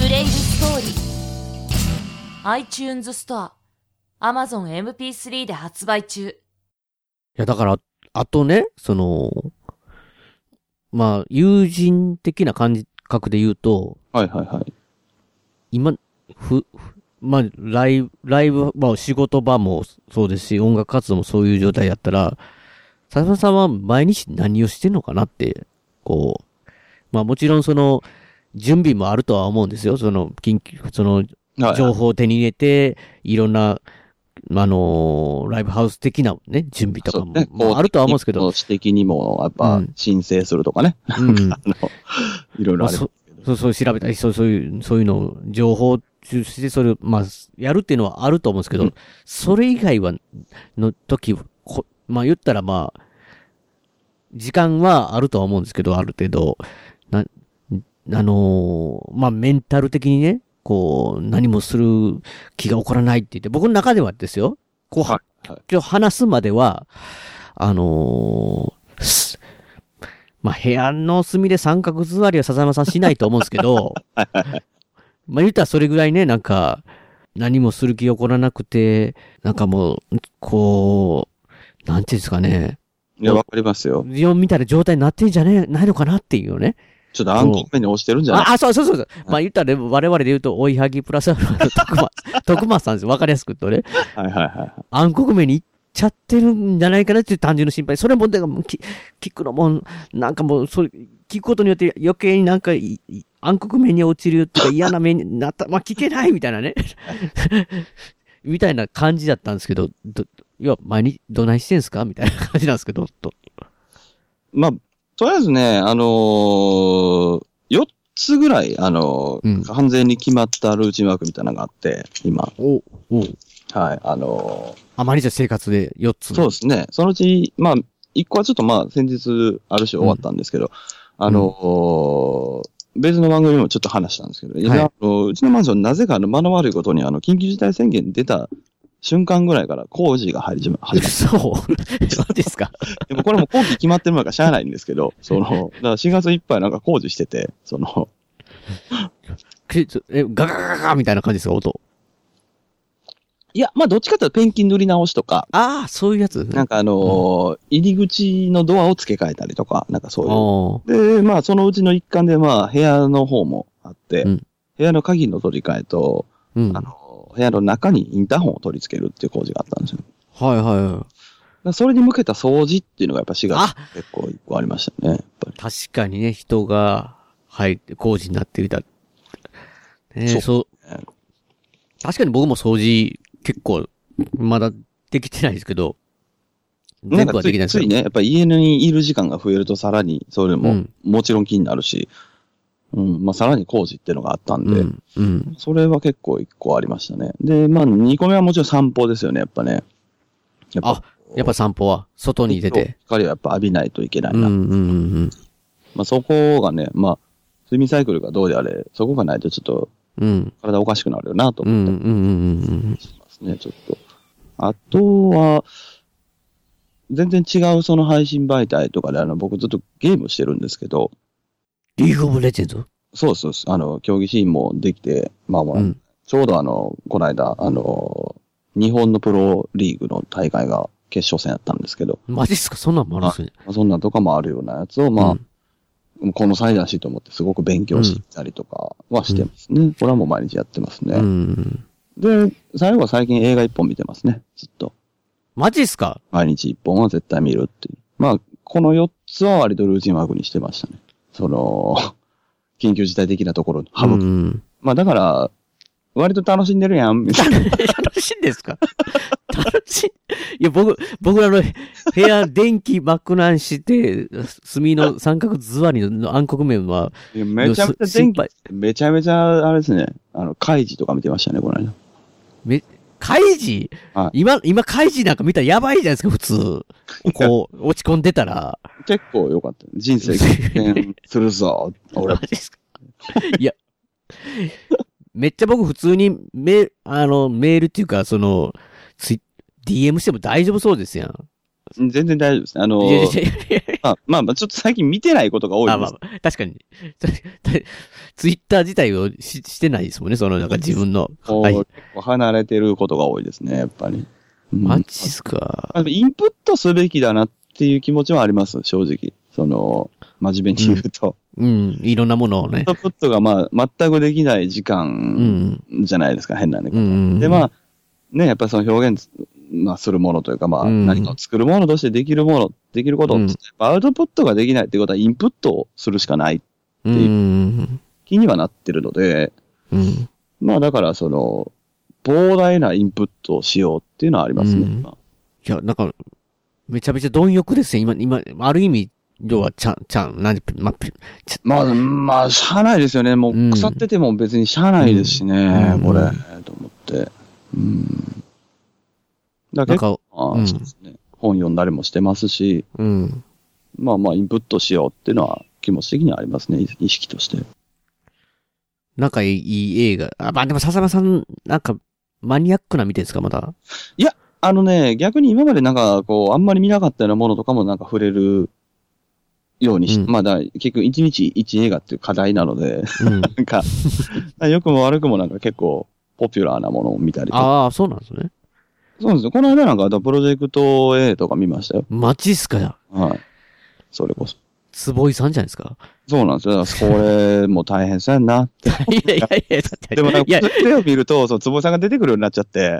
ブレイブストーリー。iTunes ストア。Amazon MP3 で発売中。いや、だから、あとね、その、まあ、友人的な感覚で言うと、はいはいはい。今、ふ、ふまあ、ライブ、ライブ、まあ、仕事場もそうですし、音楽活動もそういう状態やったら、佐々さんは毎日何をしてんのかなって、こう、まあもちろんその、準備もあるとは思うんですよ。その、緊急、その、はい情報を手に入れて、いろんな、あのーライブハウス的なね、準備とかも、ねまああるとは思うんですけど、私的にも、やっうぱん、申請するとかね。うん。あの、いろいろまあ、ある。そそう、そう調べたり、そう、そういう、そういうのを、情報、中してそれを、まあ、やるっていうのはあると思うんですけど、うんそれ以外は、の時、こまあ言ったらまあ、時間はあるとは思うんですけど、ある程度、な、あのーまあメンタル的にね、こう、何もする気が起こらないって言って、僕の中ではですよ、こう、は今日話すまでは、あのーすまあ部屋の隅で三角座りは笹山さんしないと思うんですけど、まあ言ったらそれぐらいね、なんか、何もする気が起こらなくて、なんかもう、こう、なんていうんですかね、いや、わかりますよ。ジオンみたいな状態になってんじゃねないのかなっていうね。ちょっと暗黒面に押してるんじゃない？あ、あそうそうそうそう。まあ言ったらね、我々で言うと、追いはぎプラスアルファの徳松、徳松さんですよ。わかりやすく言うとね。はいはいはい。暗黒面に行っちゃってるんじゃないかなっていう単純な心配。それも、でも、き聞くのも、なんかもう、それ、聞くことによって余計になんかい、い暗黒面に落ちるっていうか嫌な面になった、まあ聞けないみたいなね。みたいな感じだったんですけど、ど、いや、前にどないしてんすか？みたいな感じなんですけど、と。まあ、とりあえずね、あのー、4つぐらい、あのーうん完全に決まったルーチンワークみたいなのがあって、今。おおはい、あのーあまりじゃ生活で4つ。そうですね。そのうち、まあ、1個はちょっとまあ、先日、ある種終わったんですけど、あのー別の番組でもちょっと話したんですけど、いやはいあのうちのマンション、なぜかあの、間の悪いことに、あの、緊急事態宣言出た瞬間ぐらいから工事が始ま、始まっそう。そうですか？でもこれも工期決まってるのかしゃあないんですけど、その、だから4月いっぱいなんか工事してて、その、え、ガガガガガみたいな感じですか、音？いや、まあどっちかというとペンキ塗り直しとか、ああ、そういうやつ？なんかあのー入り口のドアを付け替えたりとか、なんかそういう。おで、まあそのうちの一環でまあ部屋の方もあって、うん部屋の鍵の取り替えと、うん。あはの、部屋の中にインターホンを取り付けるっていう工事があったんですよ。だかいはいはい。らそれに向けた掃除っていうのがやっぱ4月あ結構一個ありましたね。確かにね、人が入って工事になっていた。ねそうそう。確かに僕も掃除結構、まだできてないですけど、全部はできないですけど。ついね、やっぱり家にいる時間が増えるとさらに、それもうんもちろん気になるし、うん、まあさらに工事っていうのがあったんで、うん。うん。それは結構一個ありましたね。で、まあ二個目はもちろん散歩ですよね、やっぱね。やっあ、やっぱ散歩は？外に出て？。光をやっぱ浴びないといけないな。うんうんうんまあそこがね、まあ、睡眠サイクルがどうであれ、そこがないとちょっとうん。うん。体おかしくなるよなとうんうん思ってうんうんますね、ちょっと。あとは、全然違うその配信媒体とかで、あの、僕ずっとゲームしてるんですけど、リーグオブレジェンドそうそうそう、あの、競技シーンもできて、まあまあ、うん。ちょうどあの、この間、あの、日本のプロリーグの大会が決勝戦やったんですけど、マジっすか？そんなんもあるんすね。まあそんなんとかもあるようなやつを、まあ、この際だしと思ってすごく勉強したりとかはしてますね。これはもう毎日やってますね。うん。で、最後は最近映画一本見てますね。ずっと。マジっすか？毎日一本は絶対見るっていう。まあ、この4つは割とルーチンワークにしてましたね。その、緊急事態的なところ、省く。うん。まあだから、割と楽しんでるやん、みたいな。楽しいんですか？楽しい。いや、僕、僕あの、部屋、電気爆難して、炭の三角座りの暗黒面は、いやめちゃめちゃ電気めちゃめちゃ、あれですね、あの、カイジとか見てましたね、この間。め、カイジはい今、今カイジなんか見たらやばいじゃないですか、普通。こう、落ち込んでたら。結構良かった。人生逆転するぞ、俺マ。ジっすか？いや、めっちゃ僕普通にメ、あの、メールっていうか、その、ツイ DM しても大丈夫そうですやん。全然大丈夫です。あのあ、まあまあ、ちょっと最近見てないことが多いです。あまあまあ、確かに。ツイッター自体をししてないですもんね、その、なんか自分の。はい。離れてることが多いですね、やっぱり。うんマジっすか。あインプットすべきだなっていう気持ちはあります、正直。その、真面目に言うと。うん、いろんなものをねイン。プットがまあ、全くできない時う間ん。じゃないですか、変なね。うん。で、まあ、ね、やっぱりその表現、まあ、するものというか、まあ、うん何かを作るものとしてできるもの、できることって、うんアウトプットができないってことは、インプットをするしかないうん。気にはなってるので、うん。まあ、だから、その、膨大なインプットをしようっていうのはありますね。うんいや、なんか、めちゃめちゃ貪欲ですね。今、今、ある意味、要は、ちゃん、ちゃん、なんで、ま、まあ、まあ、しゃあないですよね。もう腐ってても別にしゃあないですしね、うんこれ、と思って。うん。だなんけど、そうですね。本読んだりもしてますし、うん。まあまあ、インプットしようっていうのは気持ち的にはありますね、意意識として。なんかいいいい映画。あ、まあでも笹山さん、なんか、マニアックな見てるんですか、まだ？あのね、逆に今までなんか、こう、あんまり見なかったようなものとかもなんか触れるようにし、うんまあだ、結局一日一映画っていう課題なので、うん。なんか、良くも悪くもなんか結構、ポピュラーなものを見たりとか。ああ、そうなんですね。そうですよ。この間なんか、あとプロジェクト A とか見ましたよ。マジっすか？よ。はい。それこそ。坪井さんじゃないですか？そうなんですよ。だからこれも大変そうやんな。いやいやいや、だってでもなんいやか、、手を見ると、そう、坪井さんが出てくるようになっちゃって。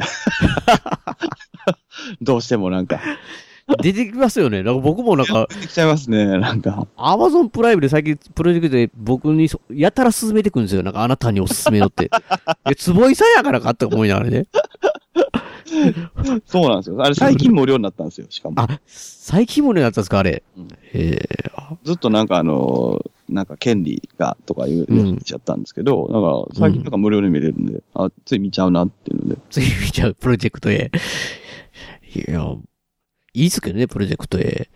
どうしてもなんか、出てきますよね。なんか僕もなんか、出てきちゃいますね。なんか。アマゾンプライムで最近プロジェクトで僕にそやたら勧めてくるんですよ。なんかあなたにおすすめのって。いや、坪井さんやからかって思いながらね。そうなんですよ。あれ最近無料になったんですよ。しかも。あ、最近もねだったんですか、あれ。うんへえ。ずっとなんかあの、なんか権利がとか言っちゃったんですけど、なんか最近なんか無料で見れるんで、あ、つい見ちゃうなっていうので。次見ちゃう、プロジェクト A。いや、いいっすけどね、プロジェクト A。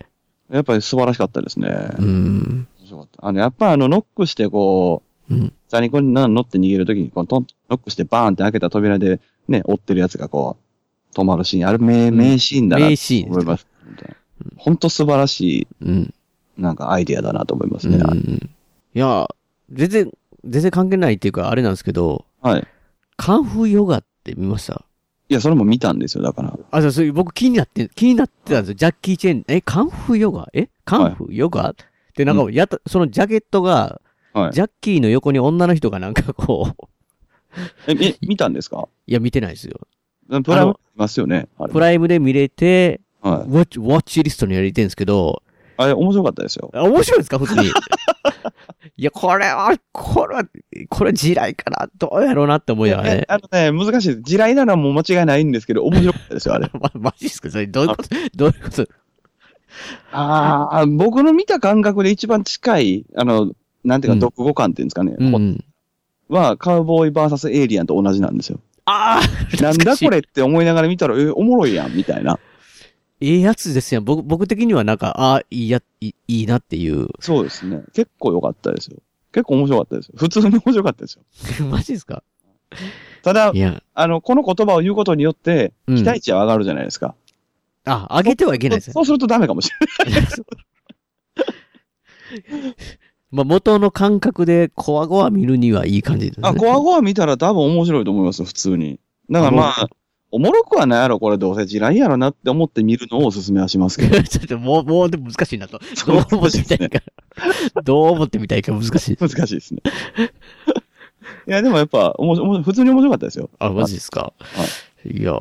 やっぱり素晴らしかったですね。うん。面白かった。あの、やっぱあの、ノックしてこう、うん。ザニコに乗って逃げるときに、こうトン、ノックしてバーンって開けた扉で、ね、追ってるやつがこう、止まるシーン。あれ名、うん名シーンだな名シーン思います。本当素晴らしうん。い、なんかアイディアだなと思いますね。うん。いや、全然、全然関係ないっていうか、あれなんですけど、はい。カンフーヨガって見ました？いや、それも見たんですよ、だから。あ、そう、それ僕気になって、気になってたんですよ。ジャッキー・チェン、え、カンフーヨガ？え？カンフーヨガ？ってなんか、やった、そのジャケットが、はい。ジャッキーの横に女の人がなんかこう、え、え見たんですか？いや、見てないですよ。プライムいますよね。プライムで見れて、はい。ウォッチ、ウォッチリストに入れてるんですけど、あれ、面白かったですよ。あ面白いですか？普通に。いや、これは、これは、これ地雷かな？どうやろうなって思いながらね。えあのね、難しいです。地雷なのはもう間違いないんですけど、面白かったですよ、あれ。ま、マジっすか？それ、どういうこと？どういうこと？ああ、僕の見た感覚で一番近い、あの、なんていうか、うん読語感っていうんですかね、うん。は、カウボーイバーサスエイリアンと同じなんですよ。ああなんだこれって思いながら見たら、え、おもろいやん、みたいな。ええやつですよ。僕、僕的にはなんか、ああ、いいや、いいなっていう。そうですね。結構良かったですよ。結構面白かったですよ。普通に面白かったですよ。マジですか？ただあの、この言葉を言うことによって、うん期待値は上がるじゃないですか。あ、上げてはいけないですねそう。するとダメかもしれない。まあ、元の感覚で、コワゴワ見るにはいい感じですね。あ、コアゴア見たら多分面白いと思いますよ、普通に。だからまあ、おもろくはないやろ、これどうせ地雷やろなって思って見るのをおすすめはしますけど。ちょっともう、もうでも難しいなと。そうどう思ってみたいか。どう思ってみたいか難しい。難しいですね。いや、でもやっぱ、おもしおも普通に面白かったですよ。あ、マジですか。いや、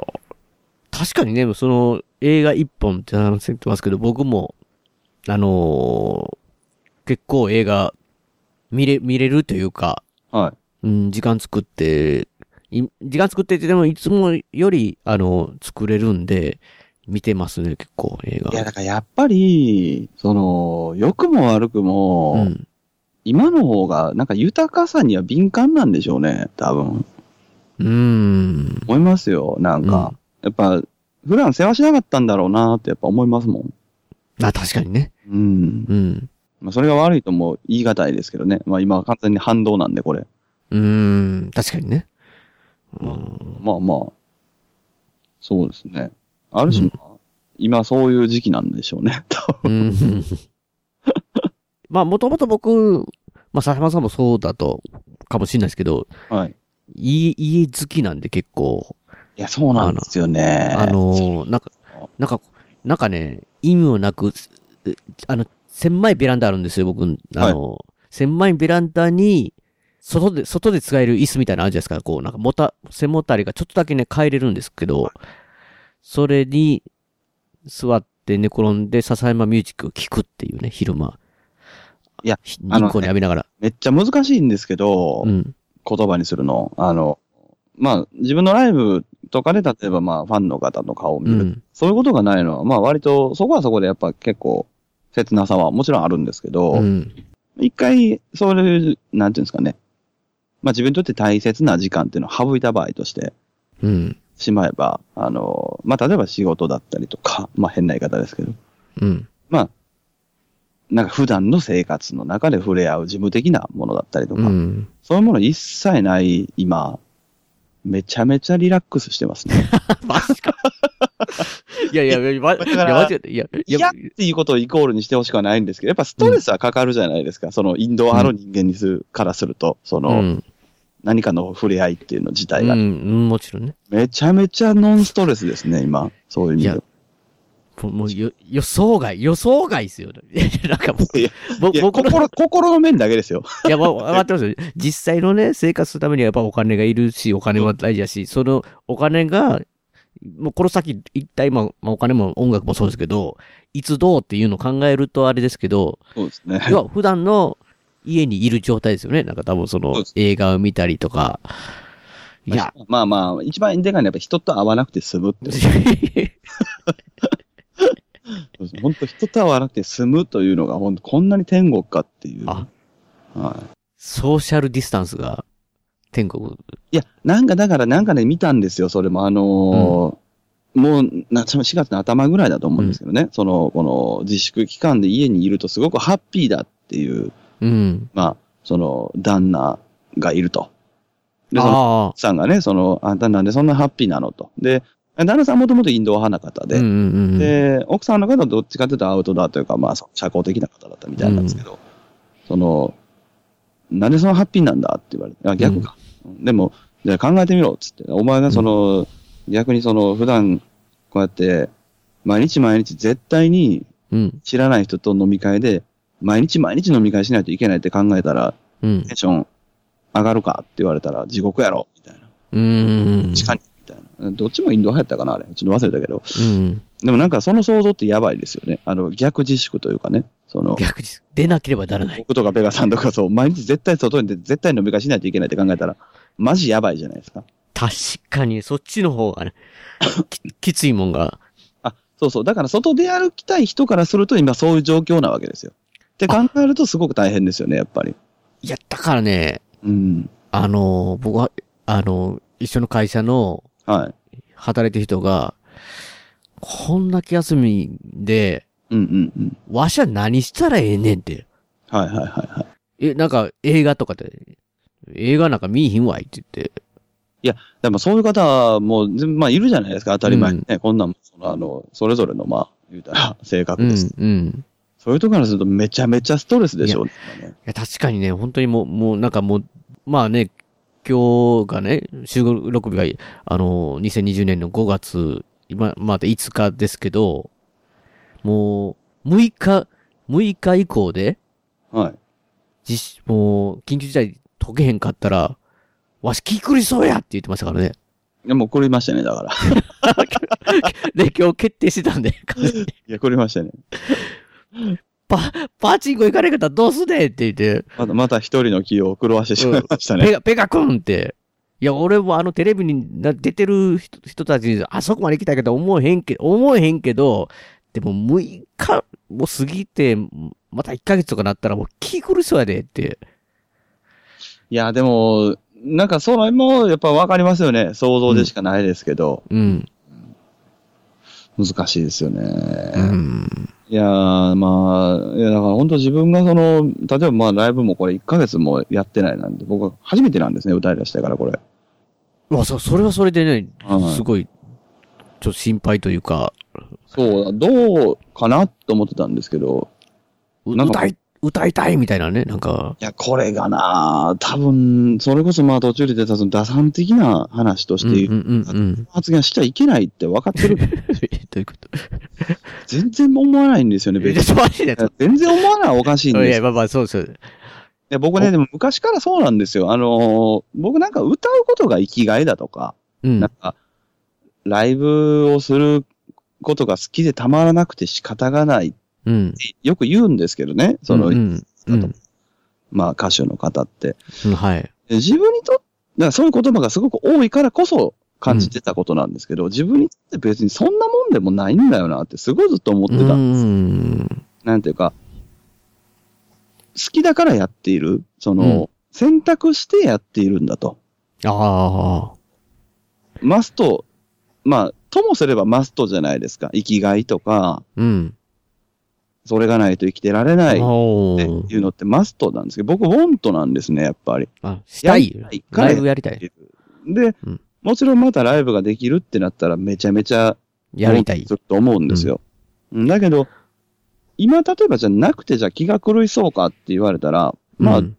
確かにね、その映画一本って話してますけど、僕も、あのー結構映画見れ、見れるというか、はうん、時間作って、い時間作ってってでもいつもより、あの、作れるんで、見てますね、結構映画。い。いや、だからやっぱり、その、良くも悪くも、うん。今の方が、なんか豊かさには敏感なんでしょうね、多分。うーん。思いますよ、なんか。やっぱ、普段世話しなかったんだろうなってやっぱ思いますもん。あ、確かにね。うん。うん。まあ、それが悪いとも言い難いですけどね。まあ今は完全に反動なんで、これ。うーん、確かにね。うんまあまあ、そうですね。ある種、まあ今そういう時期なんでしょうね。うんまあ、もともと僕、まあ、佐山さんもそうだと、かもしれないですけど、はい。家、家好きなんで結構、いや、そうなんですよね。あのーなんか、なんか、なんかね、意味もなく、えあの、狭いベランダあるんですよ、僕。あの、狭いベランダに、外で、外で使える椅子みたいなのあるじゃないですか。こう、なんか、もた、背もたれがちょっとだけね、変えれるんですけど、それに、座って寝転んで、笹山ミュージックを聴くっていうね、昼間。いや日光に浴びながら。めっちゃ難しいんですけど、うん。言葉にするの。あの、まあ、自分のライブとかで、例えばまあ、ファンの方の顔を見る。うん。そういうことがないのは、まあ、割と、そこはそこでやっぱ結構、切なさはもちろんあるんですけど、うん。一回、そういう、なんていうんですかね。まあ自分にとって大切な時間っていうのを省いた場合としてうん。しまえば、あの、まあ例えば仕事だったりとか、まあ変な言い方ですけど、うん。まあ、なんか普段の生活の中で触れ合う事務的なものだったりとか、うん。そういうもの一切ない今、めちゃめちゃリラックスしてますね。マジか。いやいや、いや、ま、いや。いや、い嫌っていうことをイコールにしてほしくはないんですけど、やっぱストレスはかかるじゃないですか。そのインドアの人間にする、からすると、その、うん。何かの触れ合いっていうの自体が、うん、うんもちろんね。めちゃめちゃノンストレスですね、今。そういう意味では。もう予想外、予想外ですよ。なんかもう、僕の、心、心の面だけですよ。いや、わ、わかってますよ。実際のね、生活するためにはやっぱお金がいるし、お金も大事だし、そのお金が、もうこの先、一体、まあ、まあ、お金も音楽もそうですけど、いつどうっていうのを考えるとあれですけど、そうですね。要は普段の家にいる状態ですよね。なんか多分その映画を見たりとか。いや、まあまあ、一番でかいのはやっぱ人と会わなくて済むって。本当人と会わなくて済むというのが本当こんなに天国かっていう。あはい。ソーシャルディスタンスが天国。いや、なんかだからなんかね、見たんですよ、それも。あのーもう、な、4月の頭ぐらいだと思うんですけどね。その、この自粛期間で家にいるとすごくハッピーだっていう、うん。まあ、その、旦那がいると。で、その、さんがね、その、あんたなんでそんなハッピーなのと。で、旦那さんもともとインドア派な方で、うんうんうん。で、奥さんの方はどっちかというとアウトドアというか、まあ、社交的な方だったみたいなんですけど、その、なんでそのハッピーなんだって言われて、あ、逆か。でも、じゃあ考えてみろっつって、お前がその、逆にその、普段、こうやって、毎日毎日絶対にうん。知らない人と飲み会で、毎日毎日飲み会しないといけないって考えたら、うんテン。ション上がるかって言われたら、地獄やろみたいな。うん。地下に、みたいな。どっちもインド派やったかなあれ。ちょっと忘れたけど。うん。でもなんかその想像ってやばいですよね。あの、逆自粛というかね。その、逆に、出なければならない。僕とかペガさんとかそう、毎日絶対外に出て絶対飲み会しないといけないって考えたら、マジやばいじゃないですか。確かに、そっちの方がね、き きついもんが。あ、そうそう。だから外で歩きたい人からすると今そういう状況なわけですよ。って考えるとすごく大変ですよね、やっぱり。いや、だからね、うん。あの、僕は、あの、一緒の会社のはい。働いてる人が、こんだけ休みで、うんうんうん。わしは何したらええねんって。はいはいはいはい。え、なんか映画とかで、映画なんか見いひんわいって言って。でもそういう方も、全まあいるじゃないですか、当たり前にね。こんなんも、その、あの、それぞれの、まあ、言うたら、性格うん、です。うん。そういうとこからするとめちゃめちゃストレスでしょうね。いや、確かにね、本当にもう、もうなんかもう、まあね、今日がね、収録日が、あの、2020年の5月、今、まだ5日ですけど、もう、6日、6日以降で、はい。実、もう、緊急事態解けへんかったら、わし、気狂いそうやって言ってましたからね。でも怒りましたね、だから。で、今日決定してたんで、いや、怒りましたね。パ、パチンコ行かれ方どうすねんって言って、また、また一人の気を狂わしてしまいましたね。ペガ、ペガ君って。いや、俺もあのテレビにな出てる人人たちに、あそこまで来たけど思えへんけど、思えへんけど、でも6日も過ぎて、また1ヶ月とかなったらもう気狂いそうやでって。いや、でも、なんかそれもやっぱわかりますよね。想像でしかないですけど、うん。難しいですよね。うん。いやー、まあ、いや、だから本当自分がその、例えばまあライブもこれ1ヶ月もやってないなんで、僕は初めてなんですね、歌い出してからこれ。うわ、そ、それはそれでねはい、すごい、ちょっと心配というか、そう、どうかなと思ってたんですけど、歌い、歌いたいみたいなね、なんか、いや、これがな多分、それこそまあ途中で出たその打算的な話として、うんうんうんうん。発言しちゃいけないって分かってる。どういうこと？全然思わないんですよね、え、別に。全然思わないおかしいんですいや、よ。まあまあ、そうですよ。いや僕ね、でも昔からそうなんですよ。あのー僕なんか歌うことが生きがいだとか、うんなん。か、ライブをすることが好きでたまらなくて仕方がないうん。よく言うんですけどね、その、うんうんうんまあ歌手の方って。うんはい。自分にとって、だからそういう言葉がすごく多いからこそ感じてたことなんですけど、自分にとって別にそんなもんでもないんだよなってすごいずっと思ってた。うん。なんていうか、好きだからやっている。その、うん選択してやっているんだと。ああ。マスト、まあ、ともすればマストじゃないですか。生きがいとか、うん。それがないと生きてられないっおてーいうのってマストなんですけど、僕、ウォントなんですね、やっぱり。あ、したいライブやりたい。で、うんもちろんまたライブができるってなったらめちゃめちゃやりたいず。っと思うんですよ。うんだけど、今例えばじゃなくてじゃあ気が狂いそうかって言われたら、まあ、うん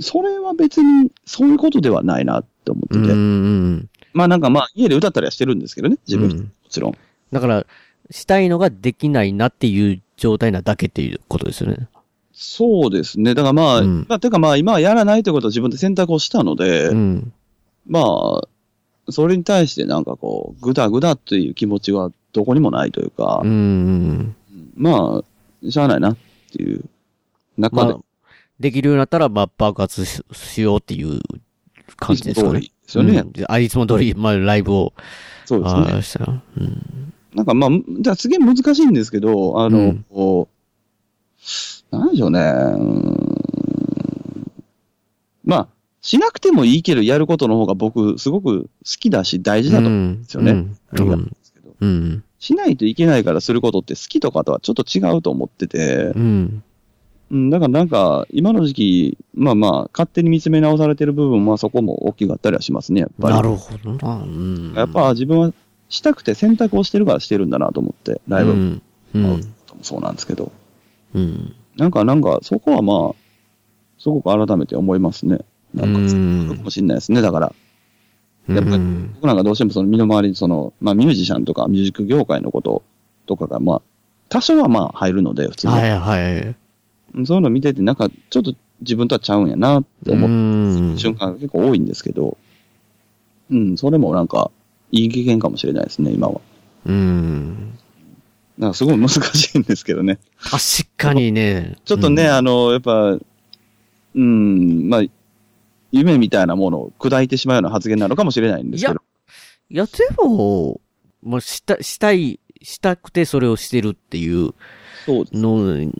それは別にそういうことではないなって思ってて。まあなんかまあ家で歌ったりはしてるんですけどね、自分、うんもちろん。だから、したいのができないなっていう状態なだけっていうことですよね。そうですね。だからまあ、うんまあ、てかまあ今はやらないということを自分で選択をしたので、うん。まあ、それに対してなんかこう、ぐだぐだっていう気持ちはどこにもないというか、うんうん。まあ、しゃあないなっていう中でまあ、できるようになったら、まあ、爆発ししようっていう感じですかね。いつも通りですよねうんあ、いつも通り、まあ、ライブを、そうですね。なんかまあ、じゃあすげえ難しいんですけど、あの、うんこう、なんでしょうね。まあ、しなくてもいいけどやることの方が僕すごく好きだし大事だと思うんですよね。うん。しないといけないからすることって好きとかとはちょっと違うと思ってて、うん。うん、だからなんか、今の時期、まあまあ、勝手に見つめ直されてる部分はそこも大きかったりはしますね、やっぱり。なるほどな。うん。やっぱ自分はしたくて選択をしてるからしてるんだなと思って、ライブもうん。うん。そうなんですけど。うん。なんか、なんか、そこはまあ、すごく改めて思いますね。なんか、かもしれないですね。だから、やっぱりうん僕なんかどうしてもその身の回りにその、まあミュージシャンとかミュージック業界のこととかが、まあ、多少はまあ入るので、普通に。はいはい。そういうの見てて、なんか、ちょっと自分とはちゃうんやなって思うんう瞬間が結構多いんですけど、うん、それもなんか、いい経験かもしれないですね、今は。うん。なんかすごい難しいんですけどね。確かにね。ちょっとね、うんあの、やっぱ、うん、まあ、夢みたいなものを砕いてしまうような発言なのかもしれないんですけど。いや、でも、まあ、した、したい、したくてそれをしてるっていう。の、全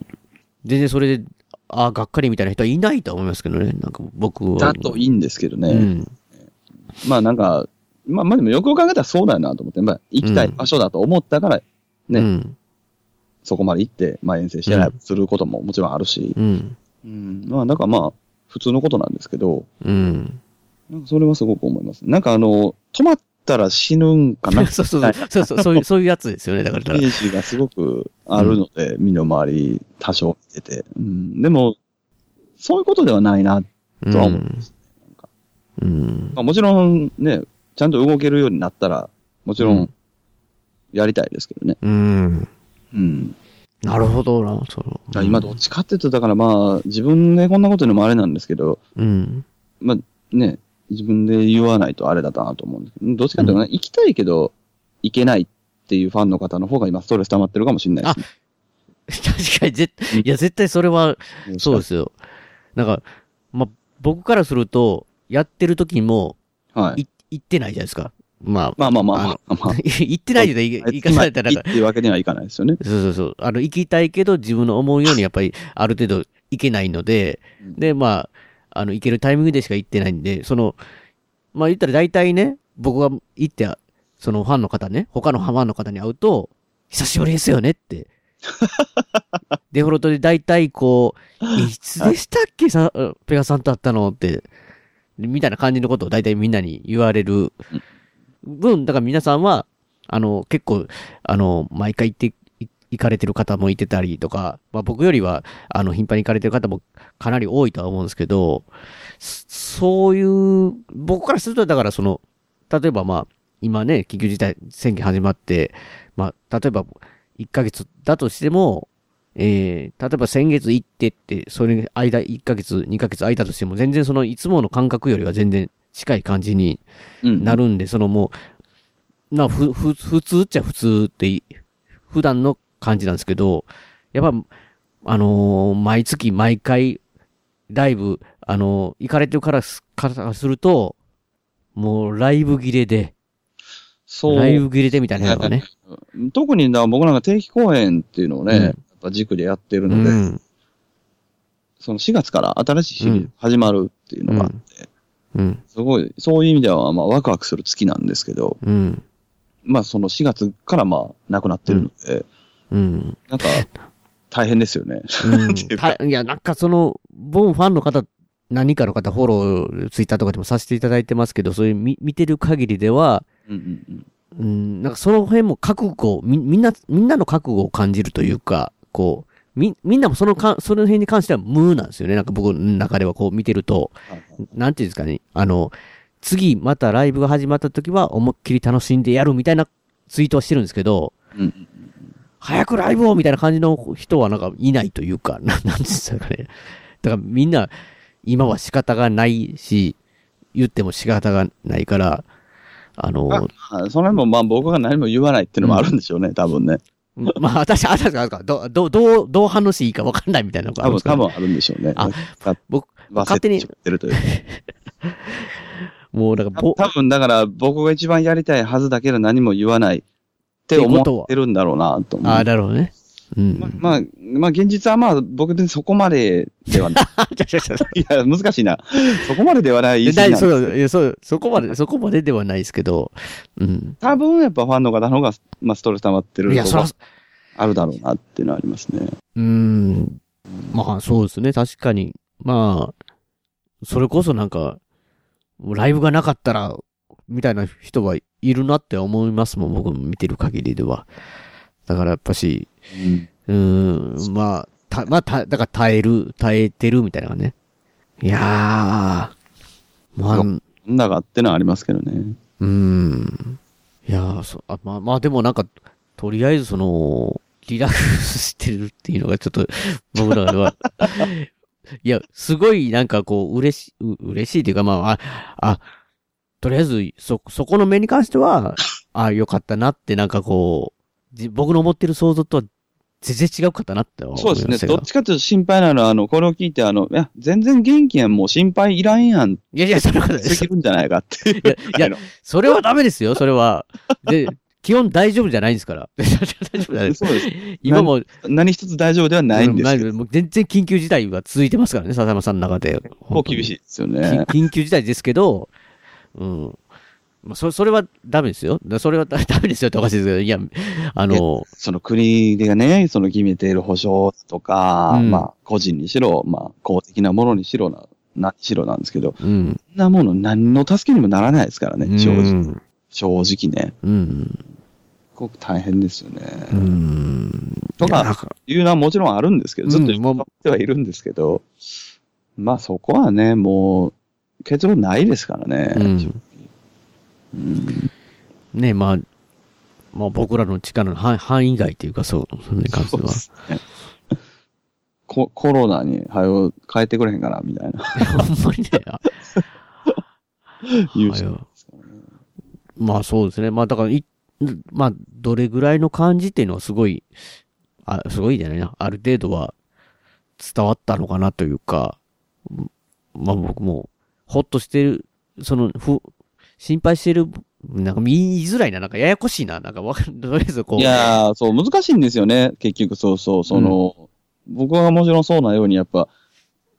然それで、ああ、がっかりみたいな人はいないと思いますけどね。なんか僕は。だといいんですけどね。うん。まあなんか、まあまあでもよく考えたらそうだよなと思って、まあ行きたい場所だと思ったから、ねうん。そこまで行って、まあ遠征してライブすることももちろんあるし、うん。うん、まあだからまあ、普通のことなんですけど、うん。なんかそれはすごく思います。なんかあの、止まったら死ぬんかな そうそうそう。そうそう、そういう、そういうやつですよね。だから。イメージがすごくあるので、身の回り多少見てて。うん、でも、そういうことではないな。とは思うんですうん。まあ、もちろんね、ちゃんと動けるようになったら、もちろうんん、やりたいですけどね。うん。うん。なるほどな、その。今どっちかって言うと、だからまあ、自分でこんなこと言うのもあれなんですけど、うん。まあね、自分で言わないとあれだなと思うんですけど、どっちかっていうとね、行きたいけど、行けないっていうファンの方の方が今ストレス溜まってるかもしれないですね。確かに、絶対、いや、絶対それは、そうですよ。なんか、まあ、僕からすると、やってる時も、はい。い、行ってないじゃないですか。まあ、まあまあまああまあ まあ。行ってないで言い言い方されたら、今っていうわけにはいかないですよね。そうそうそう。あの、行きたいけど、自分の思うようにやっぱり、ある程度行けないので、うんで、まあ、あの、行けるタイミングでしか行ってないんで、その、まあ言ったら大体ね、僕が行って、そのファンの方ね、他のファンの方に会うと、久しぶりですよねって。デフォルトで大体こう、いつでしたっけ？さ、ペガさんと会ったのって、みたいな感じのことを大体みんなに言われる。分、だから皆さんは、あの、結構、あの、毎回行って、い行かれてる方もいてたりとか、まあ僕よりは、あの、頻繁に行かれてる方もかなり多いとは思うんですけど、そそういう、僕からすると、だからその、例えばまあ、今ね、緊急事態宣言始まって、まあ、例えば、1ヶ月だとしても、えー、例えば先月行ってって、それ間1ヶ月、2ヶ月空いたとしても、全然そのいつもの感覚よりは全然近い感じにうん。なるんで、そのもう、な、ふ、ふ、普通っちゃ普通ってい、普段の感じなんですけど、やっぱ、あのー毎月毎回、ライブ、あのー行かれてるからす、からすると、もうライブ切れで、そう。ライブ切れでみたいなのがね。特にだ僕なんか定期公演っていうのをね、うんやっが軸でやってるうので、ん。その4月から新しいシリーズ始まるっていうのがあって、うん。すごい、そういう意味では、まあ、ワクワクする月なんですけど、うん。まあ、その4月から、まあ、なくなってるので、うん。なんか、大変ですよね。いや、なんかその、ボンファンの方、何人かの方フォロー、ツイッターとかでもさせていただいてますけど、そういう見見てる限りでは、うんうんうんうん、なんかその辺も覚悟、み、みんな、みんなの覚悟を感じるというか、こう、み、みんなもそのか、その辺に関しては無なんですよね。なんか僕の中ではこう見てると、なんていうんですかね、あの、次またライブが始まった時は思いっきり楽しんでやるみたいなツイートはしてるんですけど、うん早くライブをみたいな感じの人はなんかいないというか、ななんですかね。だからみんな、今は仕方がないし、言っても仕方がないから、あの、はいそれも、まあ、僕が何も言わないっていうのもあるんでしょうね、多分ね。まあ私、私がど、ど、どう、どう反応していいか分かんないみたいなのがあ多分、るんですか、ね、多分あるんでしょうね。あか僕、忘勝手にってるというか。もうなんか、ぼ、多分、だから、僕が一番やりたいはずだけど何も言わないって思ってるんだろうな、と思う。ああ、なるほどね。うん。まあ、まあ、まあ、現実はまあ、僕でそこまでではない。いや、難しいな。そこまでではないないそう、そう、そこまで、そこまでではないですけど、うん。多分、やっぱファンの方の方が、まあ、ストレス溜まってるいや、そあるだろうなっていうのはありますね。うーん。まあ、そうですね。確かに。まあ、それこそなんか、ライブがなかったら、みたいな人はいるなって思いますもん。僕も見てる限りでは。だからやっぱし、うん。うーん、まあ、た、まあ、た、だから耐える、耐えてるみたいなね。いやー、まあ、なんだかってのはありますけどね。うーん。いやーそあ、まあ、まあでもなんか、とりあえずその、リラックスしてるっていうのがちょっと、僕らでは、いや、すごいなんかこう、嬉し、う嬉しいというか、まあ、あ、あ、とりあえず、そ、そこの面に関しては、あよかったなってなんかこう、じ僕の思ってる想像とは全然違うかったなって思いまそうですね。どっちかというと心配なのは、あの、これを聞いて、あの、いや、全然元気やん、もう心配いらんやん、いやいや、それは、できるんじゃないかっていう。いやいや それはダメですよ、それは。で、基本大丈夫じゃないんですから。大丈夫じゃないです。そうです。今も、何一つ大丈夫ではないんですけど、うんもう全然緊急事態が続いてますからね、笹山さんの中で。こう厳しいですよきね。緊急事態ですけど、うん。まあ、そそれはダメですよ。だ それはダダメですよっておかしいですけど、いや、あの、その国がね、その決めている保障とか、うんまあ、個人にしろ、まあ、公的なものにしろな、何しろなんですけど、うん。そんなもの何の助けにもならないですからね、正直。うん。正直ね。うん。すごく大変ですよね。うん。とかいうのはもちろんあるんですけど、ずっとうんもう言ってはいるんですけど、まあそこはね、もう、結論ないですからね。うんうんね、まあ、まあ僕らの力の範範囲外というか、そう、それに関してはね。ココロナに、はよ、変えてくれへんかな、みたいな。ほんまにね。あ言うはよ人ですからねまあそうですね。まあだからい、まあ、どれぐらいの感じっていうのはすごい、あ、すごいじゃないな。ある程度は伝わったのかなというか、まあ僕も、ほっとしてる、その、ふ、心配してる、なんか見づらいな。なんかややこしいな。なんかわかる、とりあえずこう。いやー、そう、難しいんですよね。結局、そうそう、その、僕はもちろんそうなように、やっぱ、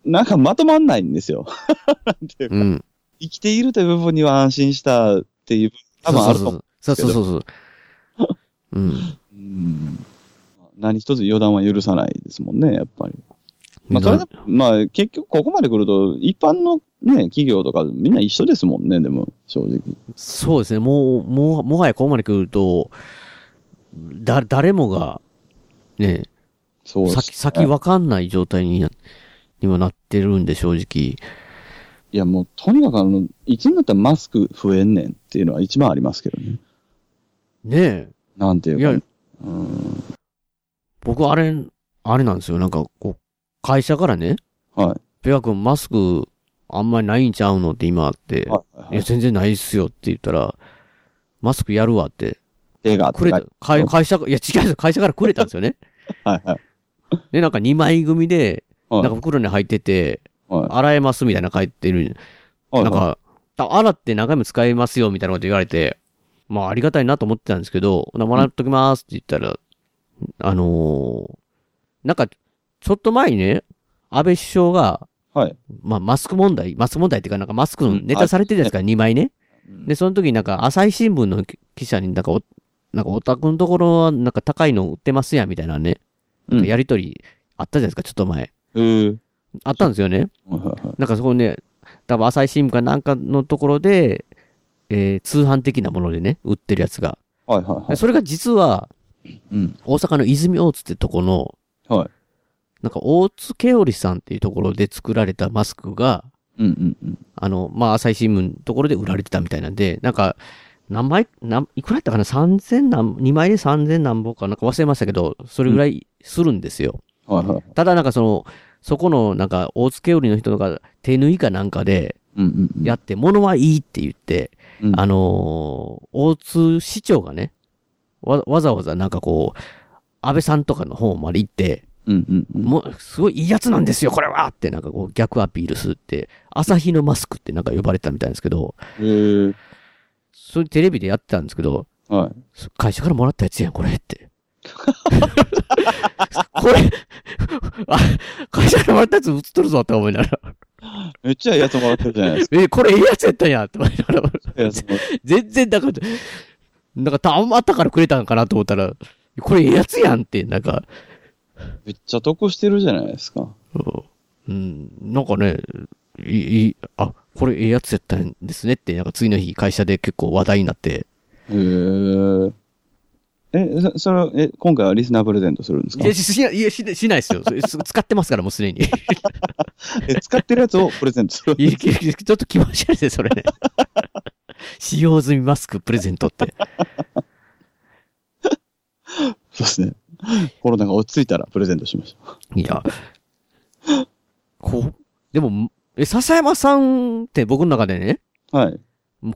なんかまとまんないんですよ。なんていうかうん。生きているという部分には安心したっていう、多分あると思う。そうそうそうそう。そうそうそう。うん。うん何一つ予断は許さないですもんね、やっぱり。まあ、それでまあ、結局ここまで来ると、一般のね、企業とかみんな一緒ですもんね、でも、正直。そうですね。もう、もう、もはやここまで来ると、だ、誰もが、ね、そう。先、先わかんない状態にな、にはなってるんで、正直。いや、もう、とにかくあの、いつになったらマスク増えんねんっていうのは一番ありますけどね。ねえ。なんていうか、いや、うん。僕あれ、あれなんですよ。なんか、こう、会社からね、はい。ペガ君マスクあんまりないんちゃうのって今あって、はいはいい。や、全然ないっすよって言ったら、マスクやるわって、手がくれた、会会社、いや違うよ会社からくれたんですよね。はいはい。で、なんか2枚組で、はい。なんか袋に入ってて、はい。洗えますみたいな書いてる。はいなんか、あ洗って何回も使えますよみたいなこと言われて、まあありがたいなと思ってたんですけど、なもらっときますって言ったら、あのーなんか、ちょっと前にね、安倍首相が、はい。まあ、マスク問題、マスク問題っていうか、なんかマスクのネタされてるじゃないですか、2枚ね。で、その時になんか、朝日新聞の記者になんかお、なんかお宅のところはなんか高いの売ってますやんみたいなね、なんかやりとりあったじゃないですか、ちょっと前。えーあったんですよね。なんかそこね、多分朝日新聞かなんかのところで、えー通販的なものでね、売ってるやつが。はいはいはい。でそれが実は、うん。大阪の泉大津ってとこの、はい。なんか大津ケオリさんっていうところで作られたマスクが、うんうんうん。あの、まあ、朝日新聞のところで売られてたみたいなんで、なんか、何枚、なんいくらやったかな ?3000 何、2枚で3000何本かなんか忘れましたけど、それぐらいするんですよ。はいはい。ただなんかその、そこのなんか大津ケオリの人が手縫いかなんかでうんうんうん。やって、物はいいって言って、うんあのー大津市長がね、わ、わざわざなんかこう、安倍さんとかの方まで行って、うんうんうん。もう、すごいいいやつなんですよ、これはってなんかこう逆アピールするって、朝日のマスクってなんか呼ばれたみたいですけど、えー、それテレビでやってたんですけど、はい。会社からもらったやつやん、これって。これ、あ、会社からもらったやつ映っとるぞって思いながら、めっちゃいいやつもらってるじゃないですか。え、これいいやつやったんやって思いながら、全然だから、なんかたまったからくれたんかなと思ったら、これいいやつやんって、なんか、めっちゃ得してるじゃないですか。うん、なんかね、いい、あ、これええやつやったんですねって、なんか次の日会社で結構話題になって、へー。え、そそれは、え、今回はリスナープレゼントするんですか？いや、ししない、いや、しないですよ。使ってますから、もうすでに。い え、使ってるやつをプレゼントする。やいやちょっと気持ち悪いですね、それね。使用済みマスクプレゼントって。そうですね。コロナが落ち着いたらプレゼントしましょいや、こう、でも、え、笹山さんって僕の中でね、う。はい。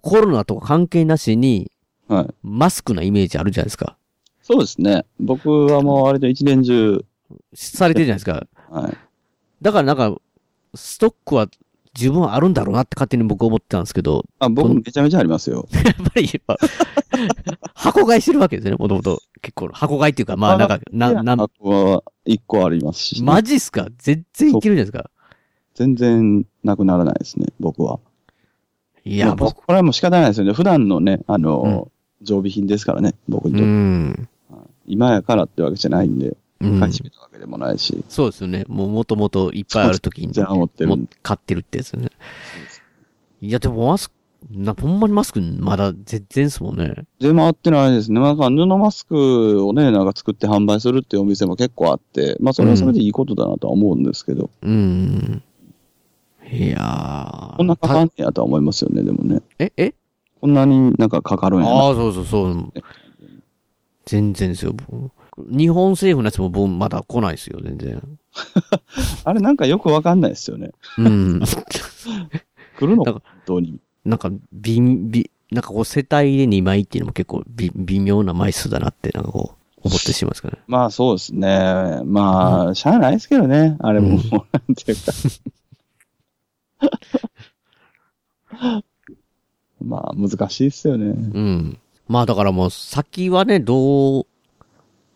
コロナとか関係なしに、はい。マスクなイメージあるじゃないですか。そうですね。僕はもう割と一年中、されてるじゃないですか。はい。だからなんか、ストックは十分あるんだろうなって勝手に僕思ってたんですけど、あ、僕めちゃめちゃありますよ。やっぱり、やっぱ箱買いしてるわけですよね、もともと。結構、箱買いっていうか、まあなんか、な、な、箱は一個ありますし、マジっすか？全然いけるじゃないですか。全然なくならないですね、僕は。いや、まあ僕、これはもう仕方ないですよね。普段のね、あの、常備品ですからね、僕にうとって。ん。今やからってわけじゃないんで、うん買い占めたわけでもないし、そうですよね。もうもともといっぱいあるときに、じゃあ持ってる。買ってるってやつね。いや、でもマスク、な、ほんまにマスクまだ全然ですもんね。でもあってないですね。なんか布マスクをね、なんか作って販売するっていうお店も結構あって、まあそれはそれでいいことだなとは思うんですけど、うん。いやー。こんなかかたんねやとは思いますよね、でもね。え、え？こんなになんかかかるんやな。ああ、そうそうそう。全然ですよ。僕日本政府のやつも僕まだ来ないですよ、全然。あれなんかよくわかんないですよね。うん。来るの？か本当に？なんか、びん、び、なんかこう世帯で2枚っていうのも結構び微妙な枚数だなって、なんかこう、思ってしまいますからね。まあそうですね。まあ、しゃあないですけどね。あれも、うんなんていうか。まあ難しいっすよね。うん。まあだからもう先はね、どう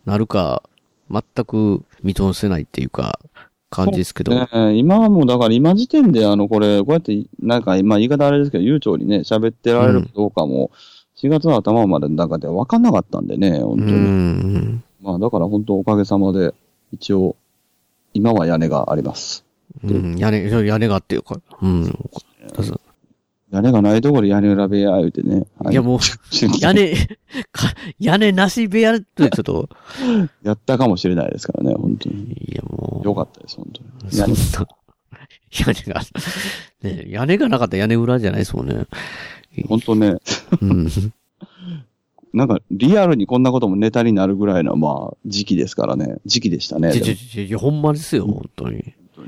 なるか、全く見通せないっていうか、感じですけど。ねえ今はもうだから今時点であのこれ、こうやって、なんか今言い方あれですけど、悠長にね、喋ってられるかどうかも、4月の頭までの中で分かんなかったんでね、本う当に。ん。まあだから本当おかげさまで、一応、今は屋根があります。うん。屋根、屋根があってよか。うん。屋根がないところで屋根裏部屋言うてね。いやもう、屋根、か、屋根なし部屋ってちょっと、やったかもしれないですからね、本当に。いやもう。よかったです、本当に。そんな、屋根が、ね、屋根がなかったら屋根裏じゃないですもんね。本当ね、うん。なんかリアルにこんなこともネタになるぐらいの、まあ、時期ですからね。時期でしたね。いや、ほんまですよ、本当に。本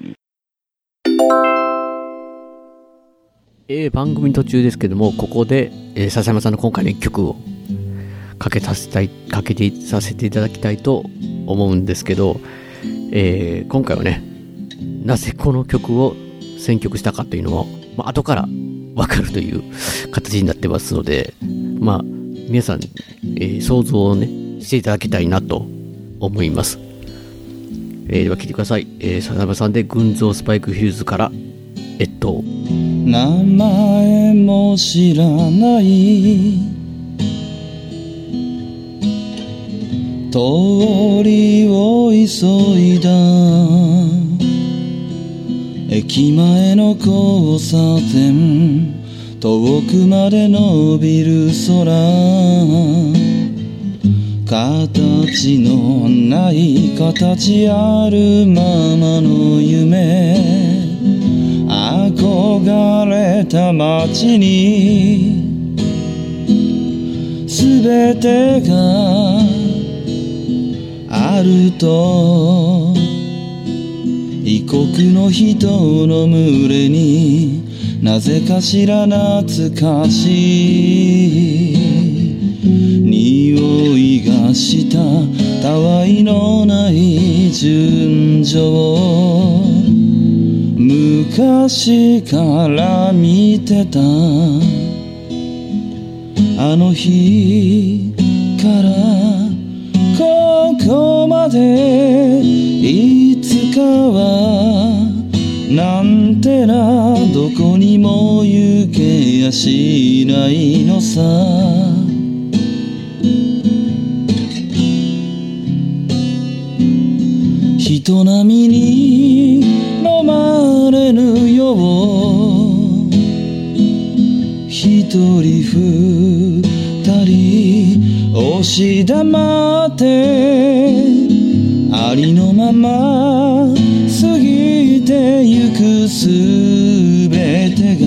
当にえー、番組途中ですけども、ここで、えー、笹山さんの今回の曲をかけさせたい、かけてさせていただきたいと思うんですけど、えー、今回はね、なぜこの曲を選曲したかというのを、まあ、後からわかるという形になってますので、まあ、皆さん、え想像をね、していただきたいなと思います。え、では聞いてください。えー、笹山さんで群像スパイクヒルズから、えっと、名前も知らない。通りを急いだ。駅前の交差点。遠くまで伸びる空。形のない形あるままの夢。憧れた街に全てがあると異国の人の群れになぜかしら懐かしい匂いがしたたわいのない純情昔から見てた。あの日からここまでいつかはなんてなどこにも行けやしないのさ。人並みに人二人押し黙ってありのまま過ぎてゆくすべてが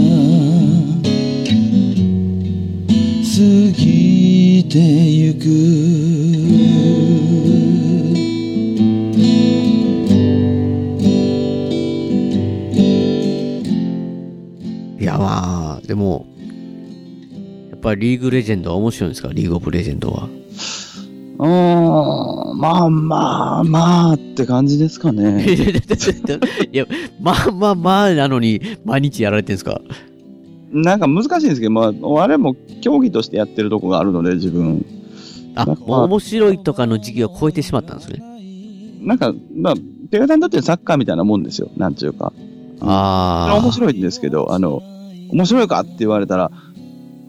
過ぎてゆくいや、でも、ぱりリーグレジェンドは面白いんですか？リーグオブレジェンドは。うーん、まあまあまあって感じですかね。いや、まあまあまあなのに、毎日やられてるんですか？なんか難しいんですけど、まあ、あれも競技としてやってるとこがあるので、自分。あ、面白いとかの時期を超えてしまったんですね。なんか、まあ、ペガタにとってはサッカーみたいなもんですよ。なんちゅうか。ああ。面白いんですけど、あの、面白いかって言われたら、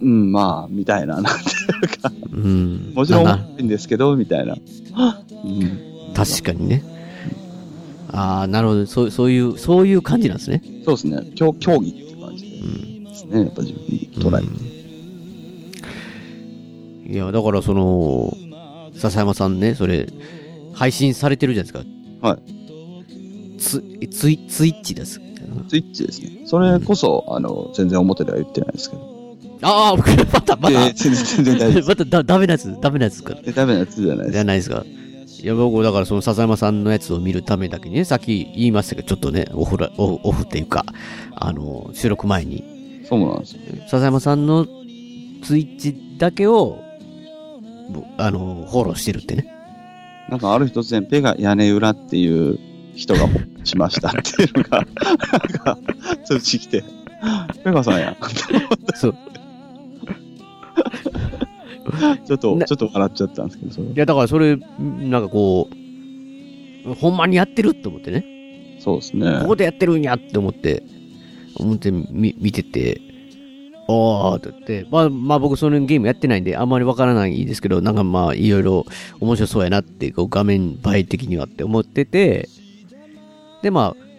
うん、まあ、みたいな、なんていうか、うん。もちろんな面白いんですけど、みたいな。うん、確かにね。ああ、なるほど。そうそういう、そういう感じなんですね。そうですね。競競技っていう感じですね。やっぱ自分に捉えて。いや、だからその、笹山さんね、それ、配信されてるじゃないですか。はい。ツ、ツイ、ツイッチです。スイッチですね。それこそ、あの、全然表では言ってないですけど。ああ、僕、また、また、で全然全然大丈夫 まただ、ダメなやつ、ダメなやつか。でダメなやつじゃないです。じゃないですか。いや、僕、だからその笹山さんのやつを見るためだけにね、さっき言いましたけど、ちょっとね、オフラ、オフオフっていうか、あの、収録前に、そうなんですよ。笹山さんのツイッチだけを、ぼあの、フォローしてるってね。なんかある日突然、ペガ屋根裏っていう人がしましたっていうのが、なんか、通知来て、ペガさんや。そう。ちょっと、なちょっと笑っちゃったんですけど、それいや、だからそれ、なんかこう、ほんまにやってるって思ってね。そうですね。ここでやってるんやって思って、思ってみ見てて、ああって言って、まあ、まあ僕そのゲームやってないんであんまりわからないですけど、なんかまあいろいろ面白そうやなって、こう画面映え的にはって思ってて、でまあ、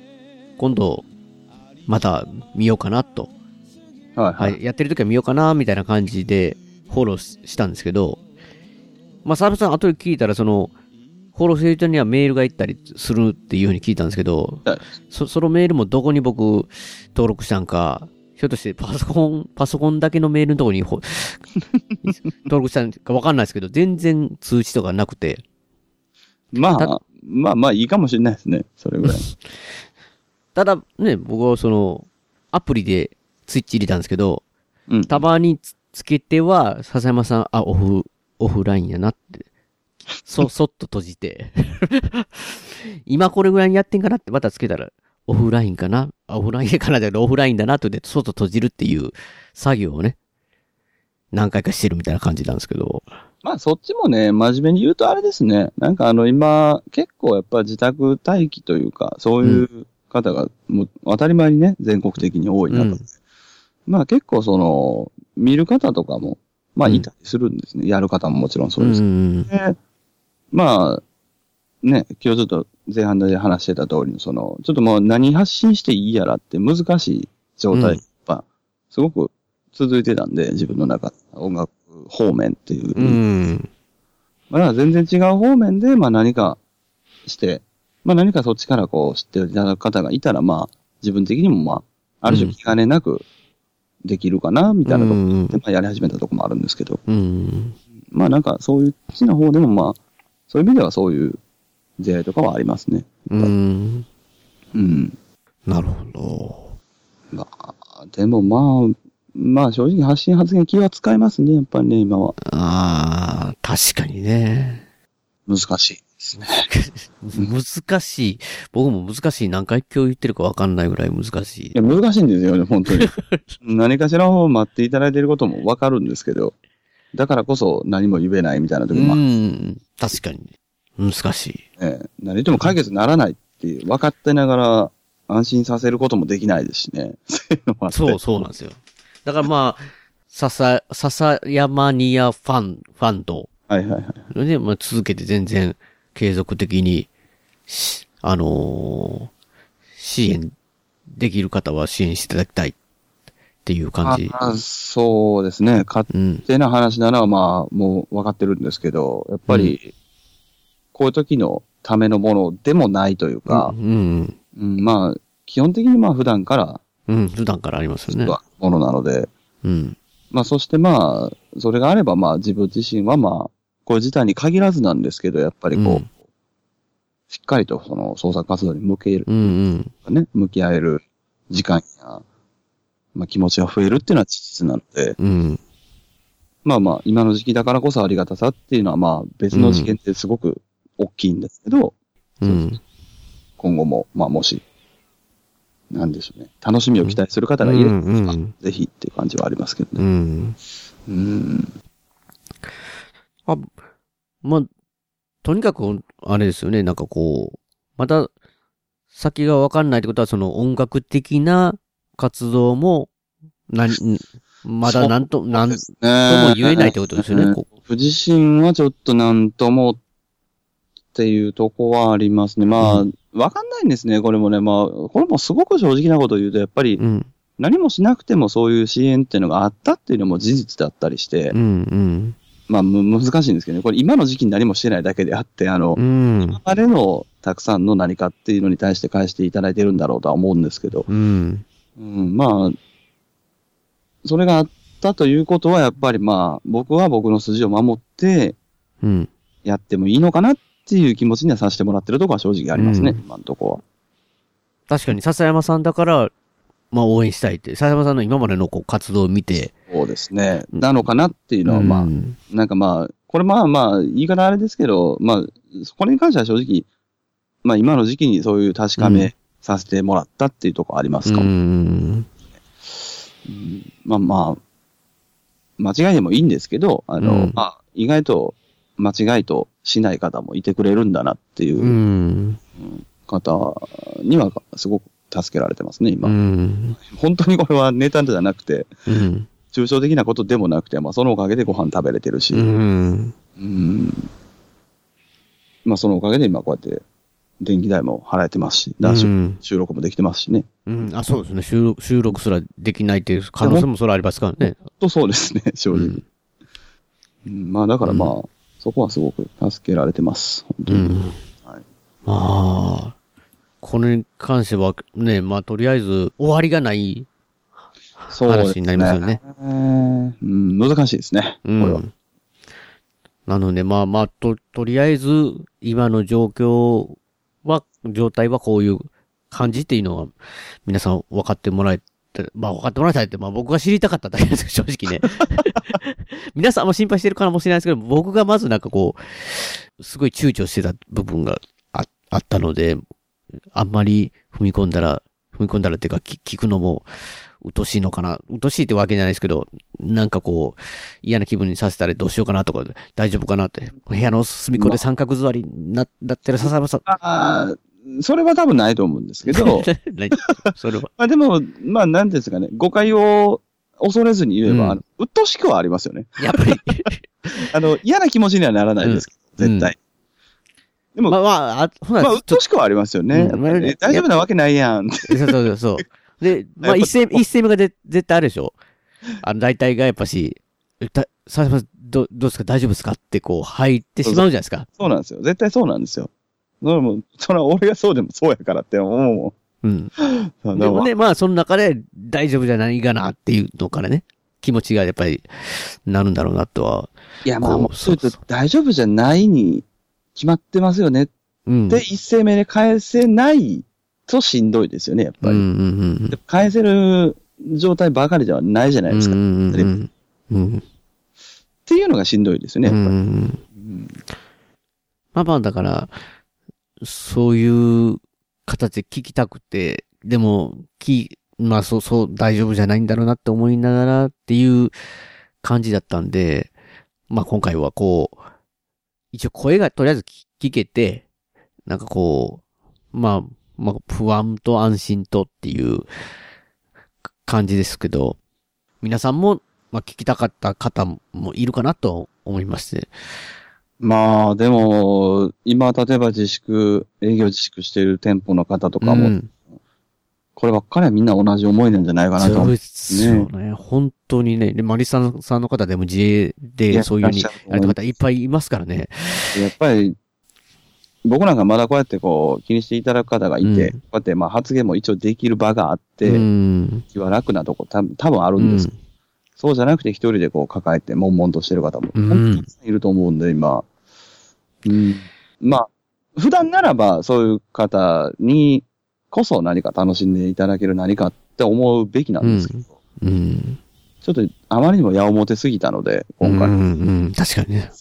今度、また見ようかなと。はいは。はいい、やってる時は見ようかな、みたいな感じでフォローししたんですけど、まあ、サービスさん後で聞いたら、その、フォローしてる人にはメールが行ったりするっていうふうに聞いたんですけど、はいそそのメールもどこに僕登録したんか、ひょっとしてパソコン、パソコンだけのメールのところにほ 登録したんかわかんないですけど、全然通知とかなくて、たまあ、まあまあいいかもしれないですね。それぐらい。ただね、僕はその、アプリでスイッチ入れたんですけど、うん。たまにつつけては、笹山さん、あ、オフ、オフラインやなって、そ、そっと閉じて、今これぐらいにやってんかなってまたつけたら、オフラインかな？あオフラインかなだけど、オフラインだなとで、そっと閉じるっていう作業をね、何回かしてるみたいな感じなんですけど、まあそっちもね、真面目に言うとあれですね。なんかあの今、結構やっぱ自宅待機というか、そういう方がもう当たり前にね、全国的に多い中で。うんまあ結構その、見る方とかも、まあいたりするんですね。やる方ももちろんそうですけどん。で、まあ、ね、今日ちょっと前半で話してた通りの、その、ちょっともう何発信していいやらって難しい状態が、すごく続いてたんで、自分の中、音楽方面っていう。うん。まあ、全然違う方面で、まあ何かして、まあ何かそっちからこう知っていただく方がいたら、まあ、自分的にもまあ、ある種気兼ねなくできるかな、みたいなところで、まあやり始めたところもあるんですけど、うん。まあなんかそういう好きな方でもまあ、そういう意味ではそういう出会いとかはありますね。うん。うん。なるほど。まあ、でもまあ、まあ正直発信発言気は使いますね、やっぱりね、今は。ああ、確かにね。難しい。難しい。僕も難しい。何回今日言ってるか分かんないぐらい難しいい。や、難しいんですよね、本当に。何かしらを待っていただいていることもわかるんですけど、だからこそ何も言えないみたいなう時もある、ん。確かに。難しい。ええ何言っても解決ならないっていう、分かってながら安心させることもできないですしね。そういうのもあってそう、そうなんですよ。だからまあ、笹、笹山ニアファン、ファンド。はいはいはい。で、まあ続けて全然継続的に、しあのー支援できる方は支援していただきたいっていう感じ。あそうですね。勝うん。手な話なのはまあ、もう分かってるんですけど、やっぱり、こういう時のためのものでもないというかう、ん。うん、まあ、基本的にまあ普段からうん。普段からありますよね。はものなので、うん。まあそしてまあ、それがあればまあ自分自身はまあ、これ自体に限らずなんですけど、やっぱりこう、うんしっかりとその創作活動に向ける、うんうん。ね、向き合える時間や、まあ気持ちが増えるっていうのは事実なので、うん。まあまあ、今の時期だからこそありがたさっていうのはまあ別の次元ってすごく大きいんですけど、うん。今後も、まあもし、なんでしょうね、楽しみを期待する方がいれば、うんうんぜひっていう感じはありますけどうね。ん。うん。あ、まあ、とにかく、あれですよね、なんかこう、また、先がわかんないってことは、その音楽的な活動も、なに、まだなんと、なんとも言えないってことですよね。こ僕自身はちょっとなんともっていうとこはありますね。まあ、うわかんないんですね、これもね。まあ、これもすごく正直なことを言うと、やっぱりうん。何もしなくてもそういう支援っていうのがあったっていうのも事実だったりしてう、ん。まあ、む難しいんですけどね。これ今の時期に何もしてないだけであって、あのう、ん。今までのたくさんの何かっていうのに対して返していただいてるんだろうとは思うんですけど、うん。うん、まあ、それがあったということは、やっぱりまあ、僕は僕の筋を守ってうん。やってもいいのかなっていう気持ちにはさせてもらってるところは正直ありますね、うん今のところは。確かに、笹山さんだから、まあ応援したいって、笹山さんの今までのこう活動を見て、そうですね。なのかなっていうのは、まあ、うんなんかまあ、これまあまあ、言い方あれですけど、まあ、これに関しては正直、まあ今の時期にそういう確かめさせてもらったっていうところありますか？も。うん。うんまあまあ、間違いでもいいんですけど、あの、うんまあ、意外と間違いとしない方もいてくれるんだなっていううん方にはすごく助けられてますね、今。うん。本当にこれはネタじゃなくて、うん。抽象的なことでもなくて、まあそのおかげでご飯食べれてるし、うん。うんまあそのおかげで今こうやって電気代も払えてますし、うん収録もできてますしね。うん。あ、そうですね。収録、収録すらできないっていう可能性もそれありますからね。とそうですね、正直。うんうんまあだからまあ、そこはすごく助けられてます、本当に。うん。はいまあ、これに関してはね、まあとりあえず終わりがない話になりますよね。うん、難しいですね、こうれは。ん。なので、まあまあ、と、とりあえず、今の状況は、状態はこういう感じっていうのは、皆さん分かってもらえて、まあ分かってもらいたいって、まあ僕が知りたかっただけです正直ね。皆さんも心配してるかもしれないですけど、僕がまずなんかこう、すごい躊躇してた部分がああったので、あんまり踏み込んだら、踏み込んだらっていうか、き聞くのもうとしいのかな？うとしいってわけじゃないですけど、なんかこう、嫌な気分にさせたらどうしようかなとか、大丈夫かなって。部屋の隅っこで三角座りにな、だったら笹山さん。ああ、それは多分ないと思うんですけど、何それは。まあでも、まあなんですかね、誤解を恐れずに言えば、うんあのうっとうしくはありますよね。やっぱり。あの、嫌な気持ちにはならないですけど、絶対。でも、まあまあ、まあ、あ、ほな、うっとうしくはありますよね。うんね大丈夫なわけないやん。そうそうそう。で、まあ一戦、一戦目がで絶対あるでしょ？あの、大体がやっぱし、えだ、ささん、ど、どうですか？大丈夫ですか？ってこう入ってしまうじゃないですか。そうなんですよ。絶対そうなんですよ。それも、それは俺がそうでもそうやからって思うもうん。うでもね、まあその中で大丈夫じゃないかなっていうのからね、気持ちがやっぱりなるんだろうなとは。いや、まあ、そう言うと大丈夫じゃないに決まってますよねっうん。て一声目で返せないとしんどいですよね、やっぱり。うんうんうんで返せる状態ばかりではないじゃないですか。うんっうんうんうん。ていうのがしんどいですよね、やっぱり。うんうんまあまあだから、そういう形で聞きたくて、でも、き、まあそうそう大丈夫じゃないんだろうなって思いながらっていう感じだったんで、まあ今回はこう、一応声がとりあえず聞聞けて、なんかこう、まあ、まあ不安と安心とっていう感じですけど、皆さんも、まあ聞きたかった方もいるかなと思いまして。まあ、でも、今、例えば自粛、営業自粛している店舗の方とかも、うんこればっかりはみんな同じ思いなんじゃないかなとそう。ですよね。本当にね。で、マリさんさんの方でも自営いでやそういうふうにいらっしゃると思いますやる方いっぱいいますからね。やっぱり、僕なんかまだこうやってこう、気にしていただく方がいて、うんこうやってまあ発言も一応できる場があって、うん。気は楽なとこ多分多分あるんです、そうじゃなくて一人でこう抱えて悶々としてる方も、うん本当にたくさんいると思うんで、今。うん。まあ、普段ならばそういう方にこそ何か楽しんでいただける何かって思うべきなんですけど、うん。ちょっとあまりにも矢面てすぎたので、今回、うん。うん。確かにね。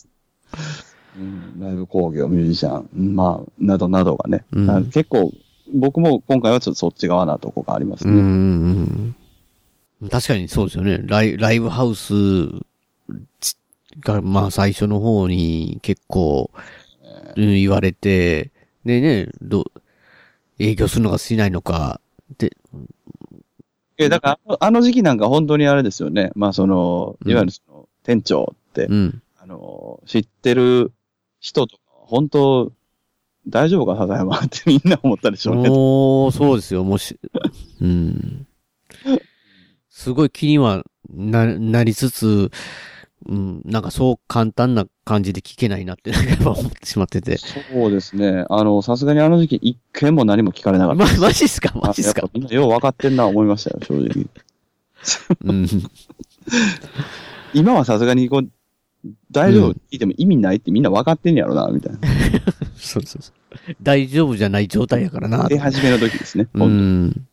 うんライブ工業、ミュージシャン、まあ、などなどがね、うん結構、僕も今回はちょっとそっち側なとこがありますうね。ん。確かにそうですよね。ライライブハウスが、まあ最初の方に結構、うん言われて、でね、どう、営業するのかしないのか、で、え、だから、あの時期なんか本当にあれですよね。まあ、その、いわゆるその、店長って、うん。あの、知ってる人とか、本当、大丈夫か、笹山ってみんな思ったでしょうね。おー、そうですよ、もし、うん。すごい気にはな、なりつつ、うん、なんかそう簡単な感じで聞けないなって、なんか思ってしまってて。そうですね。あの、さすがにあの時期一件も何も聞かれなかった。ま、マジっすか？マジっすか？よう分かってんな思いましたよ、正直。うん。今はさすがにこう、大丈夫聞いても意味ないってみんな分かってんやろな、みたいな。そうそうそう。大丈夫じゃない状態やからな。出始めの時ですね。う本当にん。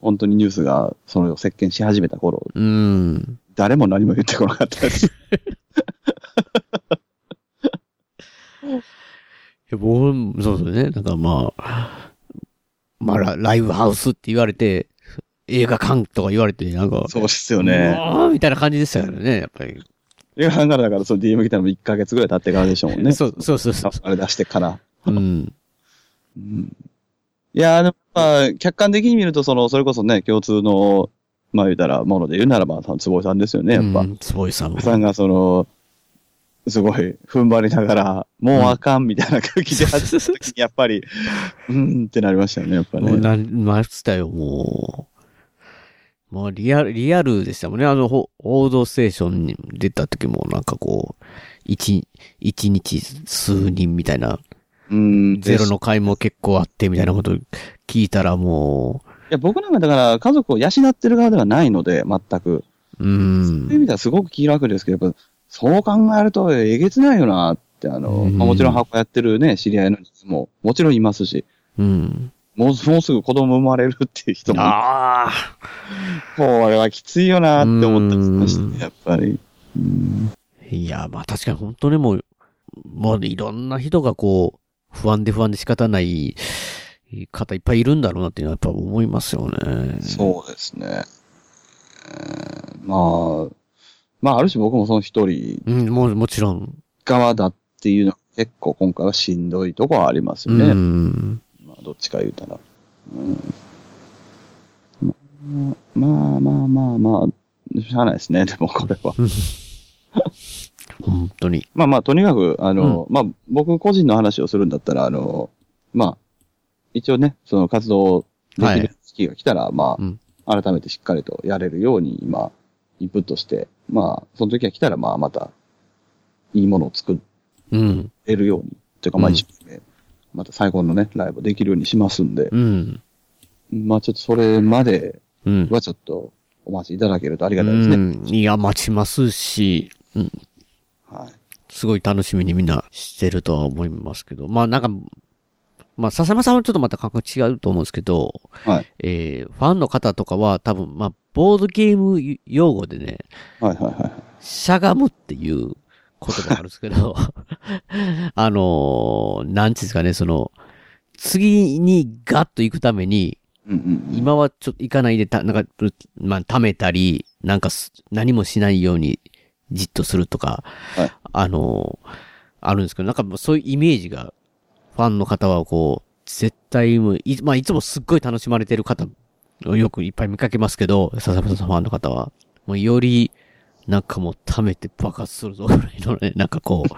本当にニュースがそれを席巻し始めた頃、うん。誰も何も言ってこなかったです。僕もそうですね。なんかまあ、まあラ、ライブハウスって言われて、映画館とか言われて、なんか、そうですよね。みたいな感じでしたよね、やっぱり。映画館からだからその DM 来たのも1ヶ月ぐらい経ってからでしょうもんね。そうそうそうそう。あれ出してから。うん。うんいやー、でもまあ、客観的に見ると、その、それこそね、共通の、まあ言うたら、もので言うならば、坪井さんですよね、やっぱ。うん、坪井さんも。さんがその、すごい踏ん張りながら、もうあかんみたいな空気でに、やっぱり、うーんってなりましたよね、やっぱね。もうなりましたよ、もう。もうリアル、リアルでしたもんね。あの、ほ報道ステーションに出た時も、なんかこう、一、一日数人みたいな、うん。ゼロの回も結構あってみたいなこと聞いたらもいや、僕なんかだから、家族を養ってる側ではないので、全く。う、うんそういう意。味ではすごく気楽ですけど、やっぱ、そう考えると、えげつないよなって、あの、うんまあもちろん箱やってるね、知り合いの人も、もちろんいますし、うん。もう、もうすぐ子供生まれるっていう人も、ああ。これはきついよなって思ったりしましうんた、やっぱり。うんいや、まあ確かに本当にもう、もういろんな人がこう、不安で不安で仕方ない方いっぱいいるんだろうなっていうのはやっぱ思いますよね。そうですね。まあ、まあ、ある種僕もその一人うん、もう、もちろん。側だっていうのは結構今回はしんどいとこはありますようね。ん。まあ、どっちか言うたら。うん、まあまあまあまあ、しゃあないですね、でもこれは。本当に。まあまあ、とにかく、あの、まあ、僕個人の話をするんだったら、あの、まあ、一応ね、その活動できる時期が来たら、まうんあ、改めてしっかりとやれるように、今、インプットして、まあ、その時が来たら、まあ、また、いいものを作うん。れるように、というか、まあ、うん一生懸命、また最高のね、ライブできるようにしますんで、うん。まあ、ちょっとそれまでうん。はちょっと、お待ちいただけるとありがたいですね。うん。いや、待ちますし、うん。はい。すごい楽しみにみんなしてるとは思いますけど。まあなんか、まあ笹山さんはちょっとまた感覚違うと思うんですけど、はい。えー、ファンの方とかは多分、まあ、ボードゲーム用語でね、はいはいはい。しゃがむっていう言葉があるんですけど、あのー、なんていうんですかね、その、次にガッと行くために、うんうんうん。今はちょっと行かないでた、なんか、まあ、貯めたり、なんかす、何もしないようにじっとするとか、はいあのーあるんですけど、なんかもうそういうイメージが、ファンの方はこう、絶対もう、い、まあ、いつもすっごい楽しまれてる方をよくいっぱい見かけますけど、笹山さんファンの方は、もうより、なんかもう貯めて爆発するぞぐらいのね、なんかこう、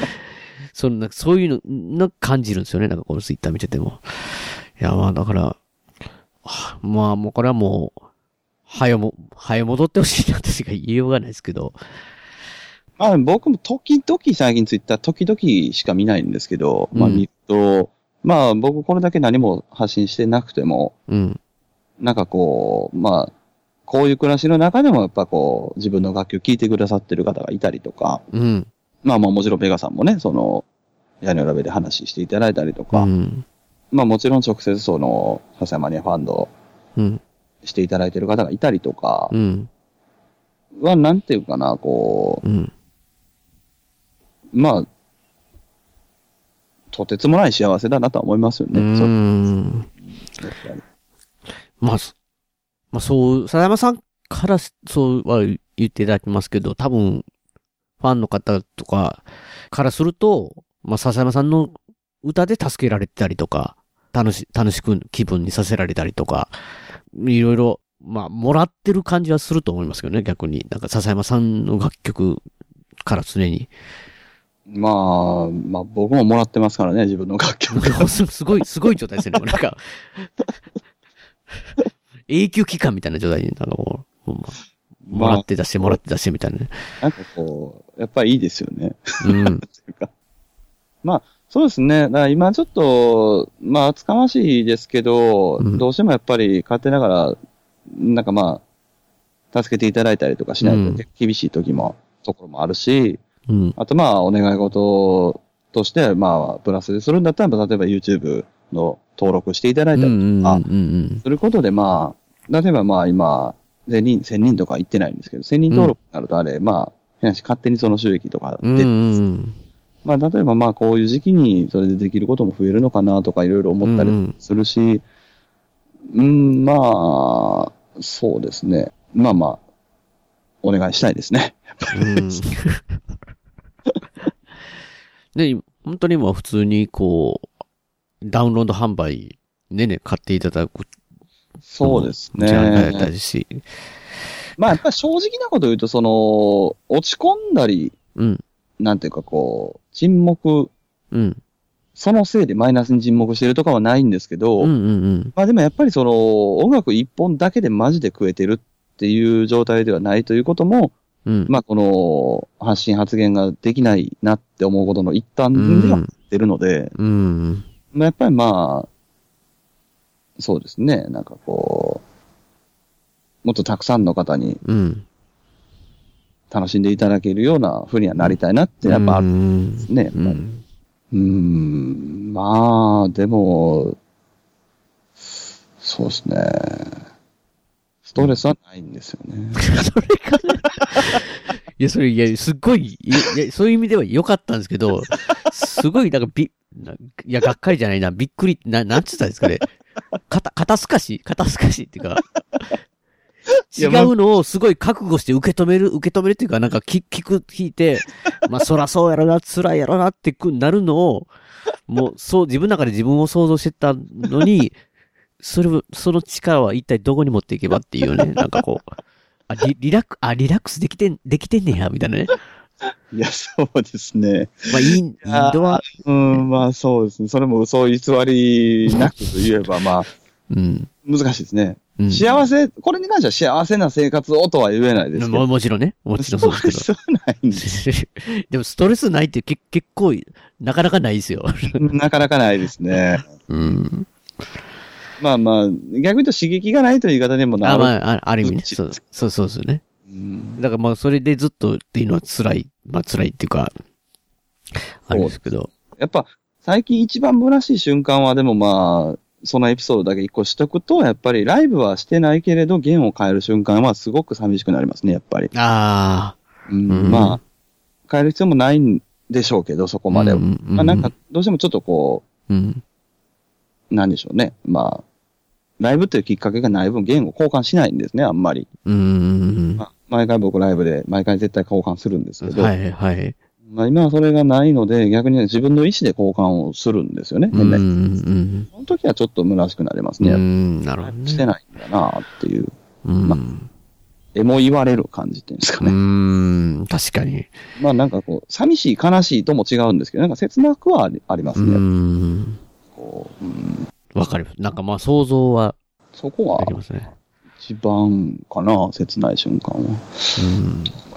そんな、そういうの、な感じるんですよね、なんかこのツイッター見てても。いや、まあだから、はまあもうこれはもう、はよも、はよ戻ってほしいなとしか言いようがないですけど、まあ僕も時々最近ツイッター時々しか見ないんですけど、まあうん見ると、まあ僕これだけ何も発信してなくても、うん、なんかこう、まあ、こういう暮らしの中でもやっぱこう、自分の楽曲聴いてくださってる方がいたりとか、うん、まあまあもちろんベガさんもね、その、屋根裏部で話していただいたりとか、うん、まあもちろん直接その、笹山にファンドうん、していただいてる方がいたりとかうん、は、なんていうかな、こうん、う、まあ、とてつもない幸せだなとは思いますようね。そうん。まあ、そまあそう、笹山さんからそうは言っていただきますけど、多分、ファンの方とかからすると、まあ笹山さんの歌で助けられてたりとか、楽し、楽しく気分にさせられたりとか、いろいろ、まあ、もらってる感じはすると思いますけどね、逆に。なんか笹山さんの楽曲から常に。まあ、まあ僕ももらってますからね、自分の楽曲。すすごい、すごい状態ですよね。なんか、永久期間みたいな状態に、なんかもう、ほんまもらって出して、もらって出してみたいなね。なんかこう、やっぱりいいですよね。うん。そうですね。今ちょっと、まあ厚かましいですけど、うんどうしてもやっぱり勝手ながら、なんかまあ、助けていただいたりとかしないうんと厳しい時も、ところもあるし、うん。あとまあお願い事として、まあプラスでするんだったら、例えば YouTube の登録していただいうん。たりうん。うとか、ん。することでまあ、例えばまあ今、1000人、1000人とか言ってないんですけど、1000人登録になるとあれ、まあ、勝手にその収益とかうん。出てうん。まあ、例えばまあ、こういう時期にそれでできることも増えるのかなとかいろいろ思ったりうんするし、うん、まあ、そうですね。まあまあ、お願いしたいですね。うん。で、本当にもう普通にこう、ダウンロード販売でね、買っていただく。そうですね。じゃいし。まあ、やっぱり正直なこと言うと、その、落ち込んだり、うん。なんていうかこう、沈黙、うん。そのせいでマイナスに沈黙してるとかはないんですけど、うんうんうん。まあでもやっぱりその、音楽一本だけでマジで食えてるっていう状態ではないということも、うん。まあこの発信発言ができないなって思うことの一端では出るので、うん。まあやっぱりまあ、そうですね、なんかこう、もっとたくさんの方にうん。楽しんでいただけるような風にはなりたいなってやっぱあるうんんですね。う。うんーん、まあ、でも、そうですね。ストレスはないんですよね。いや、それ、いや、すっごい、いや、そういう意味では良かったんですけど、すごい、なんか、び、ないや、がっかりじゃないな、びっくり、な、なんつったんですかね。肩、肩すかし肩すかしっていうか、違うのをすごい覚悟して受け止める、受け止めるっていうか、なんか聞聞く、聞いて、まあそらそうやろな、辛いやろなってくなるのを、もうそう、自分の中で自分を想像してたのに、それを、その力は一体どこに持っていけばっていうね、なんかこう、あ、リリラック、あ、リラックスできてん、できてんねや、みたいなね。いや、そうですね。まあ、イン、インドは、うん、まあそうですね。それも嘘偽りなくと言えば、まあ、うん。難しいですね。うん幸せ、これに関しては幸せな生活をとは言えないですけもど。もちろんね。もちろんそうですけど。ストレスはないんです。でもストレスないってけ結構、なかなかないですよ。なかなかないですね。うん。まあまあ、逆に言うと刺激がないという言い方にもなあ、る。まあ、あある意味ね。そう、そうそうですね。うんだからまあ、それでずっとっていうのは辛い。まあ、辛いっていうか、あれですけど。やっぱ、最近一番虚しい瞬間はでもまあ、そのエピソードだけ一個しとくと、やっぱりライブはしてないけれど、弦を変える瞬間はすごく寂しくなりますね、やっぱり。あうんうんまあ、変える必要もないんでしょうけど、そこあ。までは。うんうんまあなんか、どうしてもちょっとこうん。う、なんでしょうね。まあ、ライブというきっかけがない分、弦を交換しないんですね、あんまり。うんうんまあ、毎回僕ライブで、毎回絶対交換するんですけど、はい、はい。まあ今はそれがないので、逆に自分の意思で交換をするんですよね、うん、う変な。ん、その時はちょっと虚しくなりますうね。ん。なるほどね。してないんだなっていう、うん。まえも言われる感じっていうんですかうね。ん、確かに。まあなんかこう、寂しい、悲しいとも違うんですけど、なんか切なくはありますうね。ん。こううんわかります。なんかまあ、想像はそこはできますね。一番かな、切ない瞬間はうん。思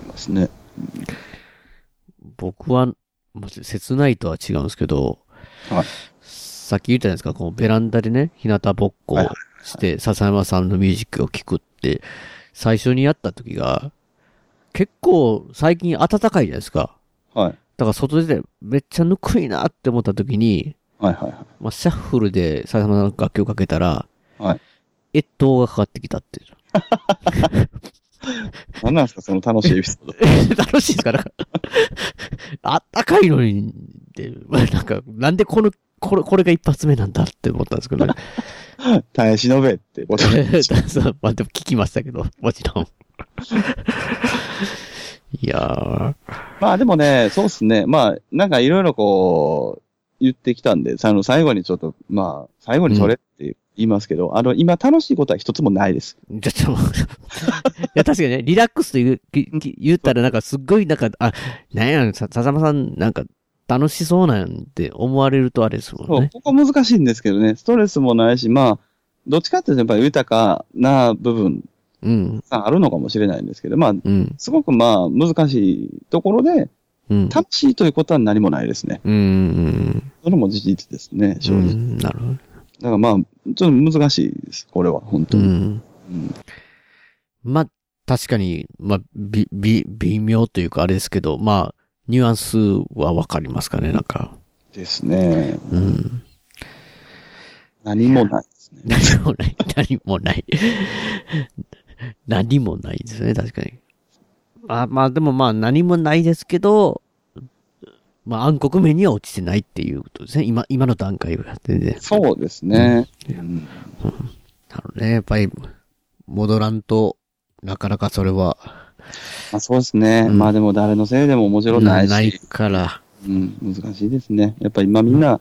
いますね。僕は、切ないとは違うんですけど、はいさっき言ったじゃないですか、このベランダでね、日向ぼっこをして、笹山さんのミュージックを聴くって、最初にやった時が、結構最近暖かいじゃないですか。はい。だから外出てめっちゃぬくいなって思った時に、はいはいはい。まあ、シャッフルで笹山さんの楽曲をかけたら、はい。越冬がかかってきたっていう。何なんですか、その楽しいエピソード。楽しいですか？なんか、あったかいのに、って、まあなんか、なんでこの、これ、これが一発目なんだって思ったんですけどね。耐え忍べってことでそうまあでも聞きましたけど、もちろん。いやー、まあでもね、そうっすね。まあ、なんかいろいろこう、言ってきたんで、あの、最後にちょっと、まあ、最後にそれって言いますけど、あの、今楽しいことは一つもないです。ちょっと、いや、確かにね、リラックスと言う言ったらなんかすっごいなんか、あ、なんや、さ、笹間さんなんか楽しそうなんて思われるとあれですもそう、んね。ここ難しいんですけどね、ストレスもないし、まあ、どっちかっていうとやっぱり豊かな部分うん、があるのかもしれないんですけど、まあ、うん、すごくまあ、難しいところで、うん。楽しいということは何もないですね。うん、うん、それも事実ですね、正直。だうん、なるほど。からまあ、ちょっと難しいです、これは、本当に。うん。うんまあ、確かに、まあ、び、び、微妙というかあれですけど、まあ、ニュアンスはわかりますかね、なんか。ですね。うん。何もないですね。何もない、何もない。何もないですね、確かに。あまあ、でもまあ、何もないですけど、まあ、暗黒面には落ちてないっていうことですね。今、今の段階は全然。そうですね。うんなのね、やっぱり、戻らんと、なかなかそれは、まあ、そうですね。うんまあでも誰のせいでももちろんないし、ないから、うん、難しいですね。やっぱり今みんな、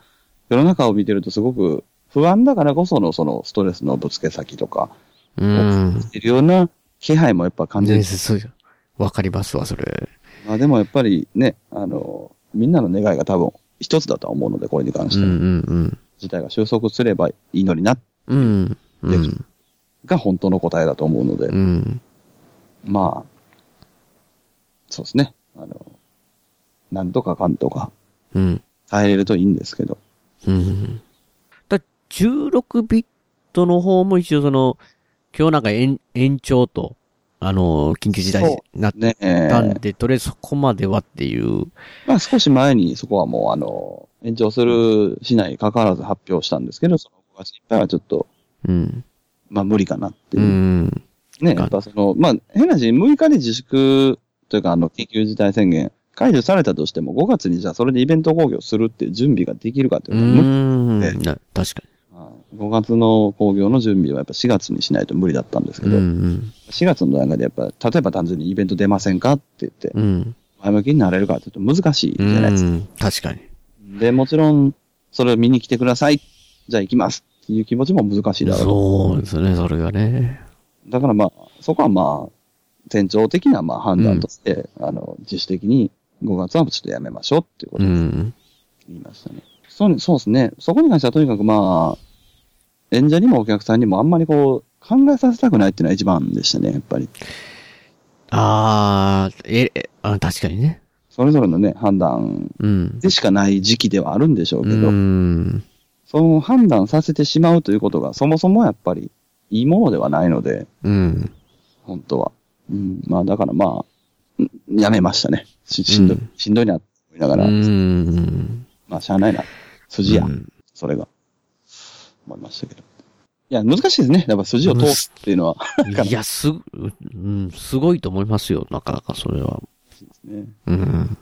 世の中を見てるとすごく不安だからこそのそのストレスのぶつけ先とか、うん。いるような気配もやっぱ感じるわかりますわ、それ。まあでもやっぱりね、あの、みんなの願いが多分一つだとは思うので、これに関しては。うんうん事態が収束すればいいのにな。うん。が本当の答えだと思うので、うん。まあ、そうですね。あの、なんとかかんとかうん。耐えれるといいんですけど。うん。だ16ビットの方も一応その、今日なんか延延長と、あの、緊急事態になったんで、とりあえずそこまではっていう。まあ少し前にそこはもうあの、延長する、しないに関わらず発表したんですけど、その5月いっぱいはちょっと、うん。まあ無理かなってういう。ん。ね、やっぱその、まあ変な話、6日で自粛というかあの、緊急事態宣言解除されたとしても、5月にじゃあそれでイベント工業するっていう準備ができるかっていううのは無理ん。ねな確かあ5月の興行の準備はやっぱ4月にしないと無理だったんですけうん。ど、うん。4月の段階でやっぱ、例えば単純にイベント出ませんかって言って、うん。前向きになれるかって言うと難しいじゃないですか。うん。確かに。で、もちろん、それを見に来てください。じゃあ行きますっていう気持ちも難しいだろうと。そうですね、それがね。だからまあ、そこはまあ、店長的なまあ判断として、あの、自主的に5月はちょっとやめましょうっていうこうとをん。言いましたね。そうそうですね。そこに関してはとにかくまあ、演者にもお客さんにもあんまりこう、考えさせたくないっていうのは一番でしたね、やっぱり。あー、え、えあ確かにね。それぞれのね、判断うん。でしかない時期ではあるんでしょううけど、ん。その判断させてしまうということがそもそもやっぱりいいものではないので、うん。本当は。うん、まあだからまあ、んやめましたね。ししんどい、うんしんどいな、と思いながら、うん。まあしゃあないな。筋や、うんそれが。思いましたけど。いや、難しいですね。やっぱ筋を通すっていうのは。いや、す、うん、すごいと思いますよ。なかなかそれは。ね、うん。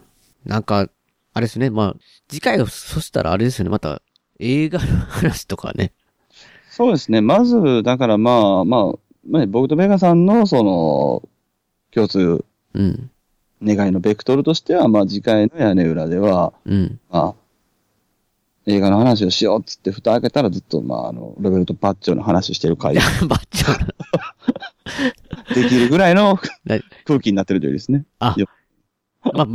なんか、あれですね。まあ、次回は、そしたらあれですよね。また、映画の話とかね。そうですね。まず、だからまあ、まあ、まあ、僕とベガさんの、その、共通うん。願いのベクトルとしては、まあ次回の屋根裏では、うん。まあ、映画の話をしようっつって蓋開けたらずっと、まあ、あの、ロベルト・パッチョの話してる回 バッチョできるぐらいのな空気になってるというですね。あよ、まあ、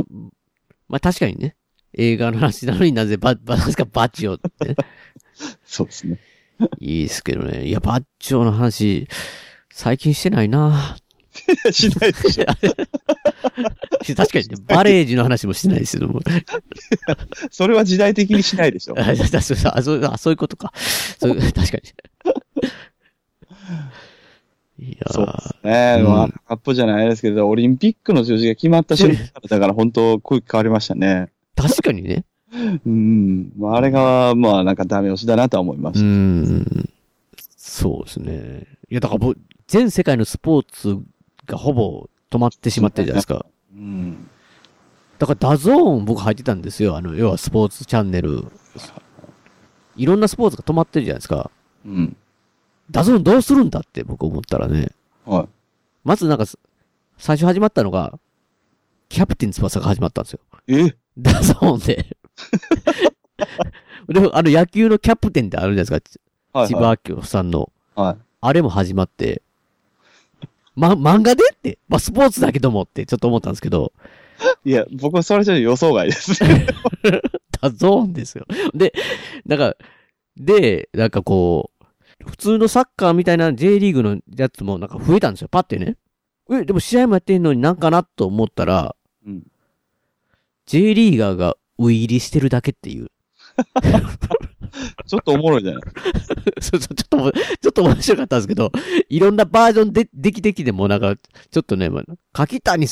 まあ確かにね。映画の話なのになぜバ、バ、かバッチョって。そうですね。いいですけどね。いや、バッチョの話、最近してないなしないでしょ。確かにね、バレージの話もしてないですけども。それは時代的にしないでしょ。そうあそうあそういうことか。そう 確かに。いやーそうですね。うんワールドカップじゃないですけど、オリンピックの中止が決まった瞬間だから本当空気変わりましたね。確かにね。うん。まあ、あれが、まあ、なんかダメ押しだなとは思いまうした。ん。そうですね。いや、だから全世界のスポーツがほぼ止まってしまってるじゃないですか。うん。だから DAZN 僕入ってたんですよ。あの、要はスポーツチャンネル。いろんなスポーツが止まってるじゃないですか。うん。 DAZN どうするんだって僕思ったらね。はい。まずなんかす、最初始まったのが、キャプテン翼が始まったんですよ。え？ DAZN で。でも、あの野球のキャプテンってあるじゃないですか。はい、ちばあきおさんの。はい。あれも始まって、ま、漫画でって、まあ、スポーツだけどもってちょっと思ったんですけど、いや、僕はそれじゃ予想外です。 DAZN ですよ。で、なんか、で、なんかこう、普通のサッカーみたいな J リーグのやつもなんか増えたんですよ。パってね。え、でも試合もやってんのになんかなと思ったら、うん。J リーガーがウイイレしてるだけっていう。ちょっとおもろいじゃない？そうそう、ちょっとも、ちょっと面白かったんですけど、いろんなバージョンで、できてきても、なんか、ちょっとね、まあ柿谷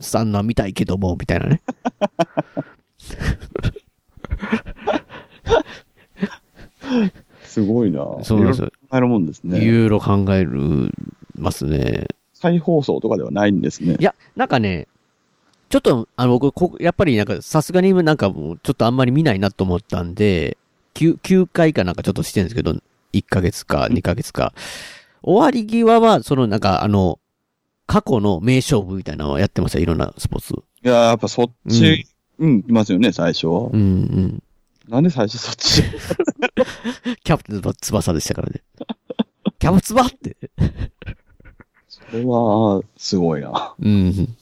さんのは見たいけども、みたいなね。すごいなそう考えるもんですいね。ろいろ考える、ますね。再放送とかではないんですねい。や、なんかね、ちょっと、あの、僕、こやっぱりなんか、さすがになんかもう、ちょっとあんまり見ないなと思ったんで、9、9回かなんかちょっとしてるんですけど、1ヶ月か2ヶ月か。終わり際は、そのなんか、あの、過去の名勝負みたいなのをやってました、いろんなスポーツ。いや、やっぱそっち、うん、いますよね、最初は。うんうん。なんで最初そっち？キャプテンの翼でしたからね。キャプツバって。それは、すごいな。うん。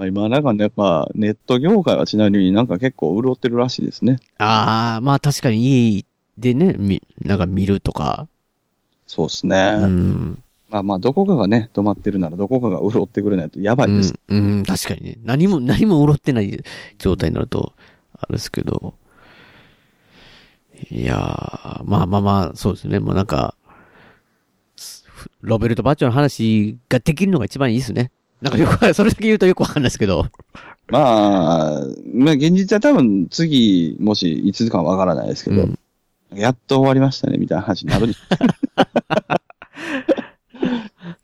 まあ今なんかね、やっぱネット業界はちなみになんか結構潤ってるらしいですね。ああ、まあ確かに家でね、み、なんか見るとか。そうですね。うん。まあまあどこかがね、止まってるならどこかが潤ってくれないとやばいです。うん、うん、確かにね。何も、何も潤ってない状態になると、あれですけど。いやー、まあまあまあ、そうですね。もうなんか、すロベルト・バッチョの話ができるのが一番いいですね。なんかよく、それだけ言うとよくわかんないですけど。まあ、まあ現実は多分次、もしいつかわからないですけど、うんやっと終わりましたね、みたいな話になる。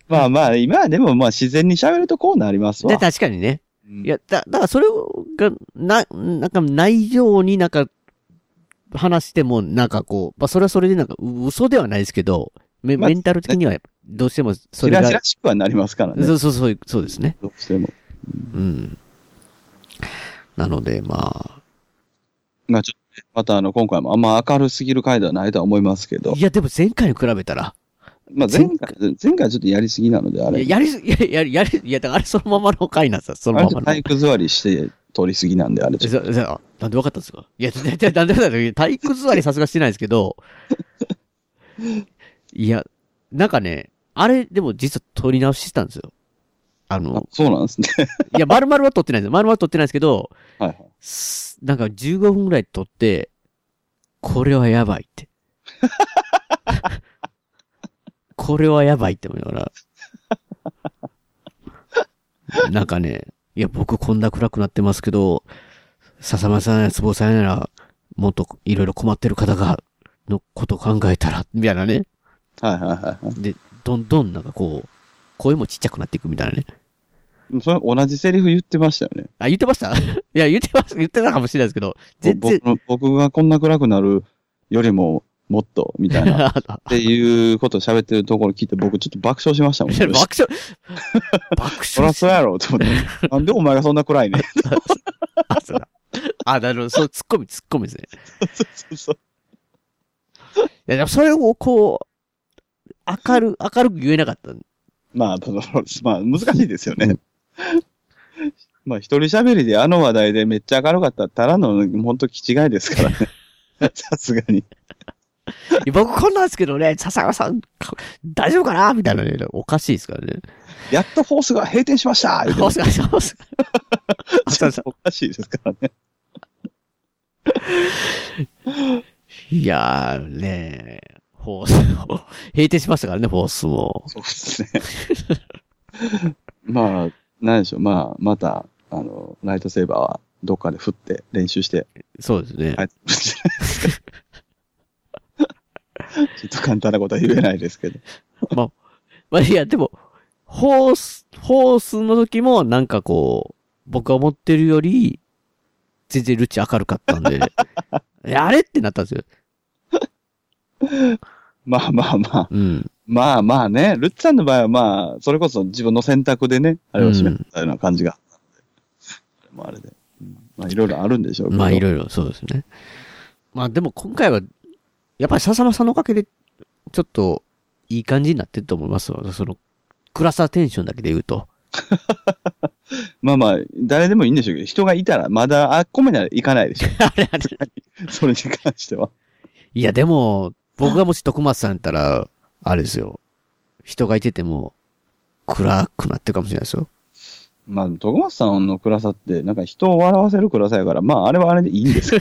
まあまあ、今はでもまあ自然に喋るとこうなりますわ。で、確かにね。うんいや、だ、だからそれが、な、なんかないようになんか、話しても、なんかこう、まあ、それはそれでなんか、う嘘ではないですけど、メまあメンタル的には、どうしても、それがらし、らしくはなりますからね。そうそうそう、そうですね。どうしても。うん。なので、まあ、まあちょっとね、またあの、今回もあんま明るすぎる回ではないとは思いますけどい、や、でも前回に比べたら、まあ前回、前回ちょっとやりすぎなので、あれ、いややりす、いや、やり、やり、いや、だからあれそのままの回なんですよ、そのままの。体育座りして通りすぎなんで、あれちょっとなんでわかったんですか？いや、なんでわかったんですか？体育座りさすがしてないですけど、いや、なんかね、あれ、でも実は撮り直ししてたんですよ。ああの、そうなんですね。いや、丸々は撮ってないですよ。丸々は撮ってないですけど、はいはい。すなんか15分ぐらい撮って、これはやばいって。これはやばいって思いながら。なんかね、いや、僕こんな暗くなってますけど、笹間さんや坪さんやら、もっといろいろ困ってる方が、のこと考えたら、みたいなね。はいはいはいはい。で、どんどんなんかこう、声もちっちゃくなっていくみたいなね。それ同じセリフ言ってましたよね。あ、言ってました？いや、言ってました、言ってたかもしれないですけど、全然僕、がこんな暗くなるよりももっと、みたいな。っていうことを喋ってるところ聞いて、僕ちょっと爆笑しましたもん。爆笑、爆そら笑そうやろ、と思って。なんでお前がそんな暗いね。あ、そうだ。あ、なるほど。そう、ツッコミ、ツッコミですね。そうそういや、でもそれをこう、明る、明るく言えなかった。まあ、まあ、難しいですよね。まあ、一人喋りであの話題でめっちゃ明るかったら、ただの、本当気違いですからね。さすがに。僕こんなんですけどね、笹川さん、か大丈夫かなみたいなね、おかしいですからね。やっとフォースが閉店しました言うてお疲れ様です。あそうそうおかしいですからね。いやーねフォースも、閉店しましたからね、フォースも。そうですね。まあ、なんでしょう。まあ、また、あの、ライトセーバーはどっかで振って練習してそうですね。帰ってくるんじゃない。ちょっと簡単なことは言えないですけど。まあ、いや、でも、ホース、ホースの時もなんかこう、僕が思ってるより、全然ルチ明るかったんで、あれ？ってなったんですよ。まあまあまあ。うん。まあまあね。ルッツさんの場合はまあ、それこそ自分の選択でね、あれを締めたような感じがあったんで。それもあれで。うんまあいろいろあるんでしょうけど。まあいろいろそうですね。まあでも今回は、やっぱり笹間さんのおかげで、ちょっといい感じになってると思いますわ。その、暗さテンションだけで言うと。まあまあ、誰でもいいんでしょうけど、人がいたらまだあっこまでは行かないでしょ。あれあれ。それに関しては。いやでも、僕がもし徳松さんやったら、あれですよ。人がいてても、暗くなってるかもしれないですよ。まあ、徳松さんの暗さって、なんか人を笑わせる暗さやから、まあ、あれはあれでいいんです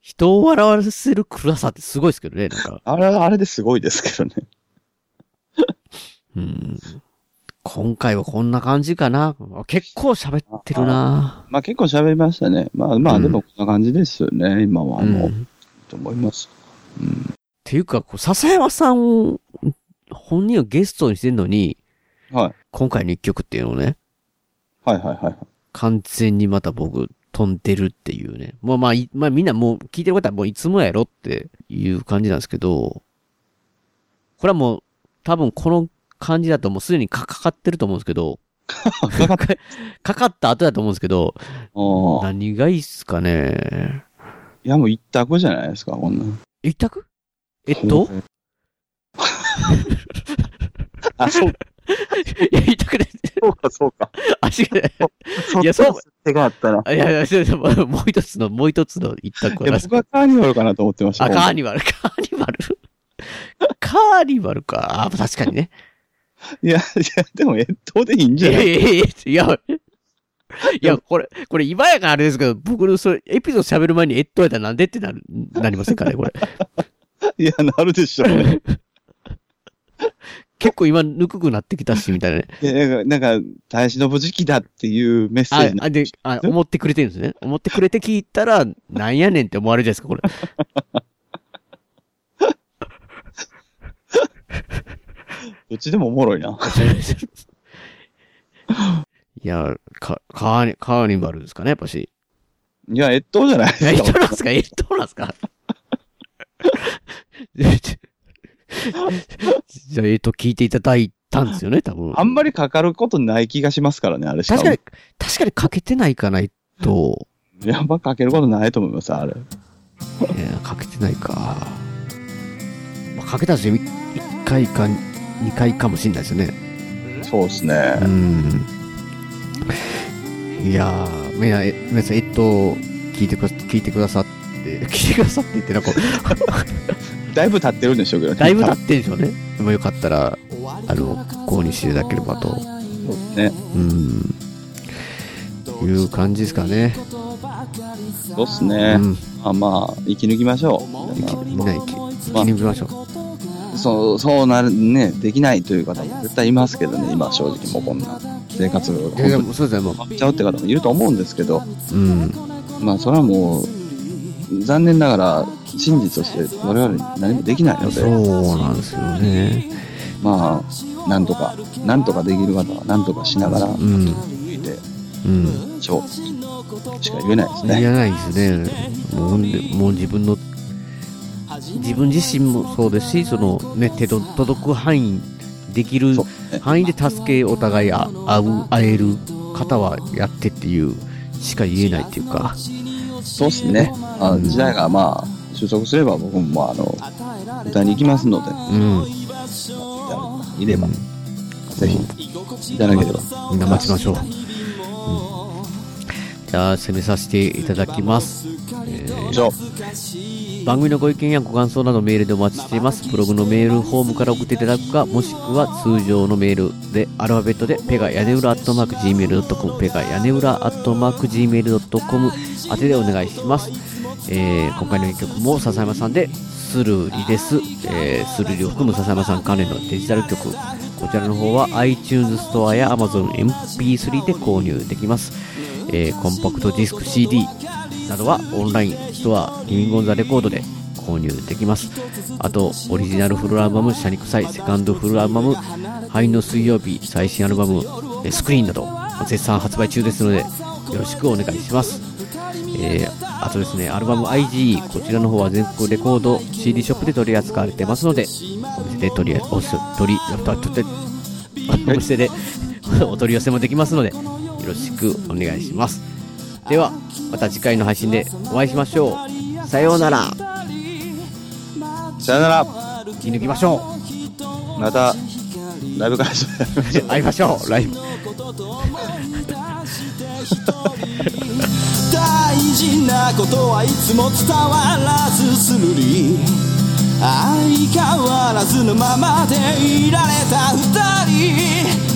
人を笑わせる暗さってすごいですけどね、なんか。あれはあれですごいですけどね。うん。今回はこんな感じかな。結構喋ってるな。まあ結構喋りましたね。まあまあ、うんでもこんな感じですよね、今はもう、うんと思います。うん。っていうか、こう笹山さん、本人をゲストにしてんのに、はい。今回の一曲っていうのをね、はいはいはい。完全にまた僕、飛んでるっていうね。まあまあ、いまあみんなもう聞いてる方はもういつもやろっていう感じなんですけど、これはもう、多分この感じだともうすでにかかかってると思うんですけど、かかった後だと思うんですけど。何がいいっすかね。いやもう一択じゃないですか、こんなん。一択？えっと？あ、そう、いや、一択で、そうか、そうか。あ、違う。そいやそう手があったら。あいやいや、そうもう一つの、もう一つの一択は僕はカーニバルかなと思ってました。あ、カーニバル、カーニバル？カーニバルか。あ、確かにね。いや、いや、でも、越冬でいいんじゃない？いやいやいや、いや、これ、これ今やからあれですけど、僕のそれ、エピソード喋る前にえっとやったらなんでってなる、なりませんかね、これ。いや、なるでしょうね。結構今、ぬくくなってきたし、みたいなね。いや、なんか、なんか耐え忍ぶ時期だっていうメッセージ、ああ、で、あ、思ってくれてるんですね。思ってくれて聞いたら、なんやねんって思われるじゃないですか、これ。どっちでもおもろいな。い いや、か、カーニ、カーニバルですかね、やっぱし。いや、越冬じゃないですえ、か。どうなんですか？え、どうなんですか？じゃあ、えっと、聞いていただいたんですよね、多分。あんまりかかることない気がしますからね、あれしかも。確かに、確かにかけてないかないと、やっぱかけることないと思います、あれ。いやかけてないか。まあ、かけたんですよ。1回か2回かもしれないですよね。そうですね。うん。いやー、皆さん、えっと、聞いてくだ、聞いてくださって、聞いてくださってって、なんか、だいぶ経ってるんでしょうけどね。だいぶ経ってるんでしょうね。でもよかったら、あの、購入していただければと。ね。うん。いう感じですかね。そうっすね。うん。あまあ、生き抜きましょう。生きみんな生き、生きまあ抜きましょう。そう、そうなるね、できないという方も絶対いますけどね、今正直もうこんな生活がいもそうですね、も困っちゃうって方もいると思うんですけど、う。うん。まあそれはもう、残念ながら真実として我々に何もできないのそで、うなんですよね。まあ、なんとか、なんとかできる方はなんとかしながら、うん。で、うん。しょう、しか言えないですね。いらないですね。もうほんで、もう自分の、自分自身もそうですし、そのね、手と届く範囲、できる範囲で助け、お互いあ会う、会える方はやってっていうしか言えないっていうか。そうですね。あの時代がまあ、収束すれば僕もまあ、あの、歌いに行きますので、うん。いれば、ぜひ、いただければ。みんな待ちましょう。うんじゃあ、攻めさせていただきます。以上、番組のご意見やご感想などメールでお待ちしています。ブログのメールフォームから送っていただくか、もしくは通常のメールでアルファベットでペガ屋根裏アットマーク Gmail.com ペガ屋根裏アットマーク Gmail.com 宛てでお願いします。えー今回の一曲も笹山さんでスルーリです。えースルーリを含む笹山さん関連のデジタル曲。こちらの方は iTunes ストアや Amazon MP3 で購入できます。えーコンパクトディスク CD などはオンラインストアリビングオンザレコードで購入できます。あとオリジナルフルアルバム「シャニクサイ」セカンドフルアルバム「灰の水曜日」最新アルバム「えスクリーン」など絶賛発売中ですのでよろしくお願いします。えーあとですねアルバム IG こちらの方は全国レコード CD ショップで取り扱われてますのでお店で取りお取りお店で お取り寄せもできますのでよろしくお願いしますではまた次回の配信でお会いしましょう。さようなら。さよなら、生き抜きましょまた、ライブ会場でう。会いましょう。ライブ。大事なことはいつも伝わらずするり相変わらずのままでいられた二人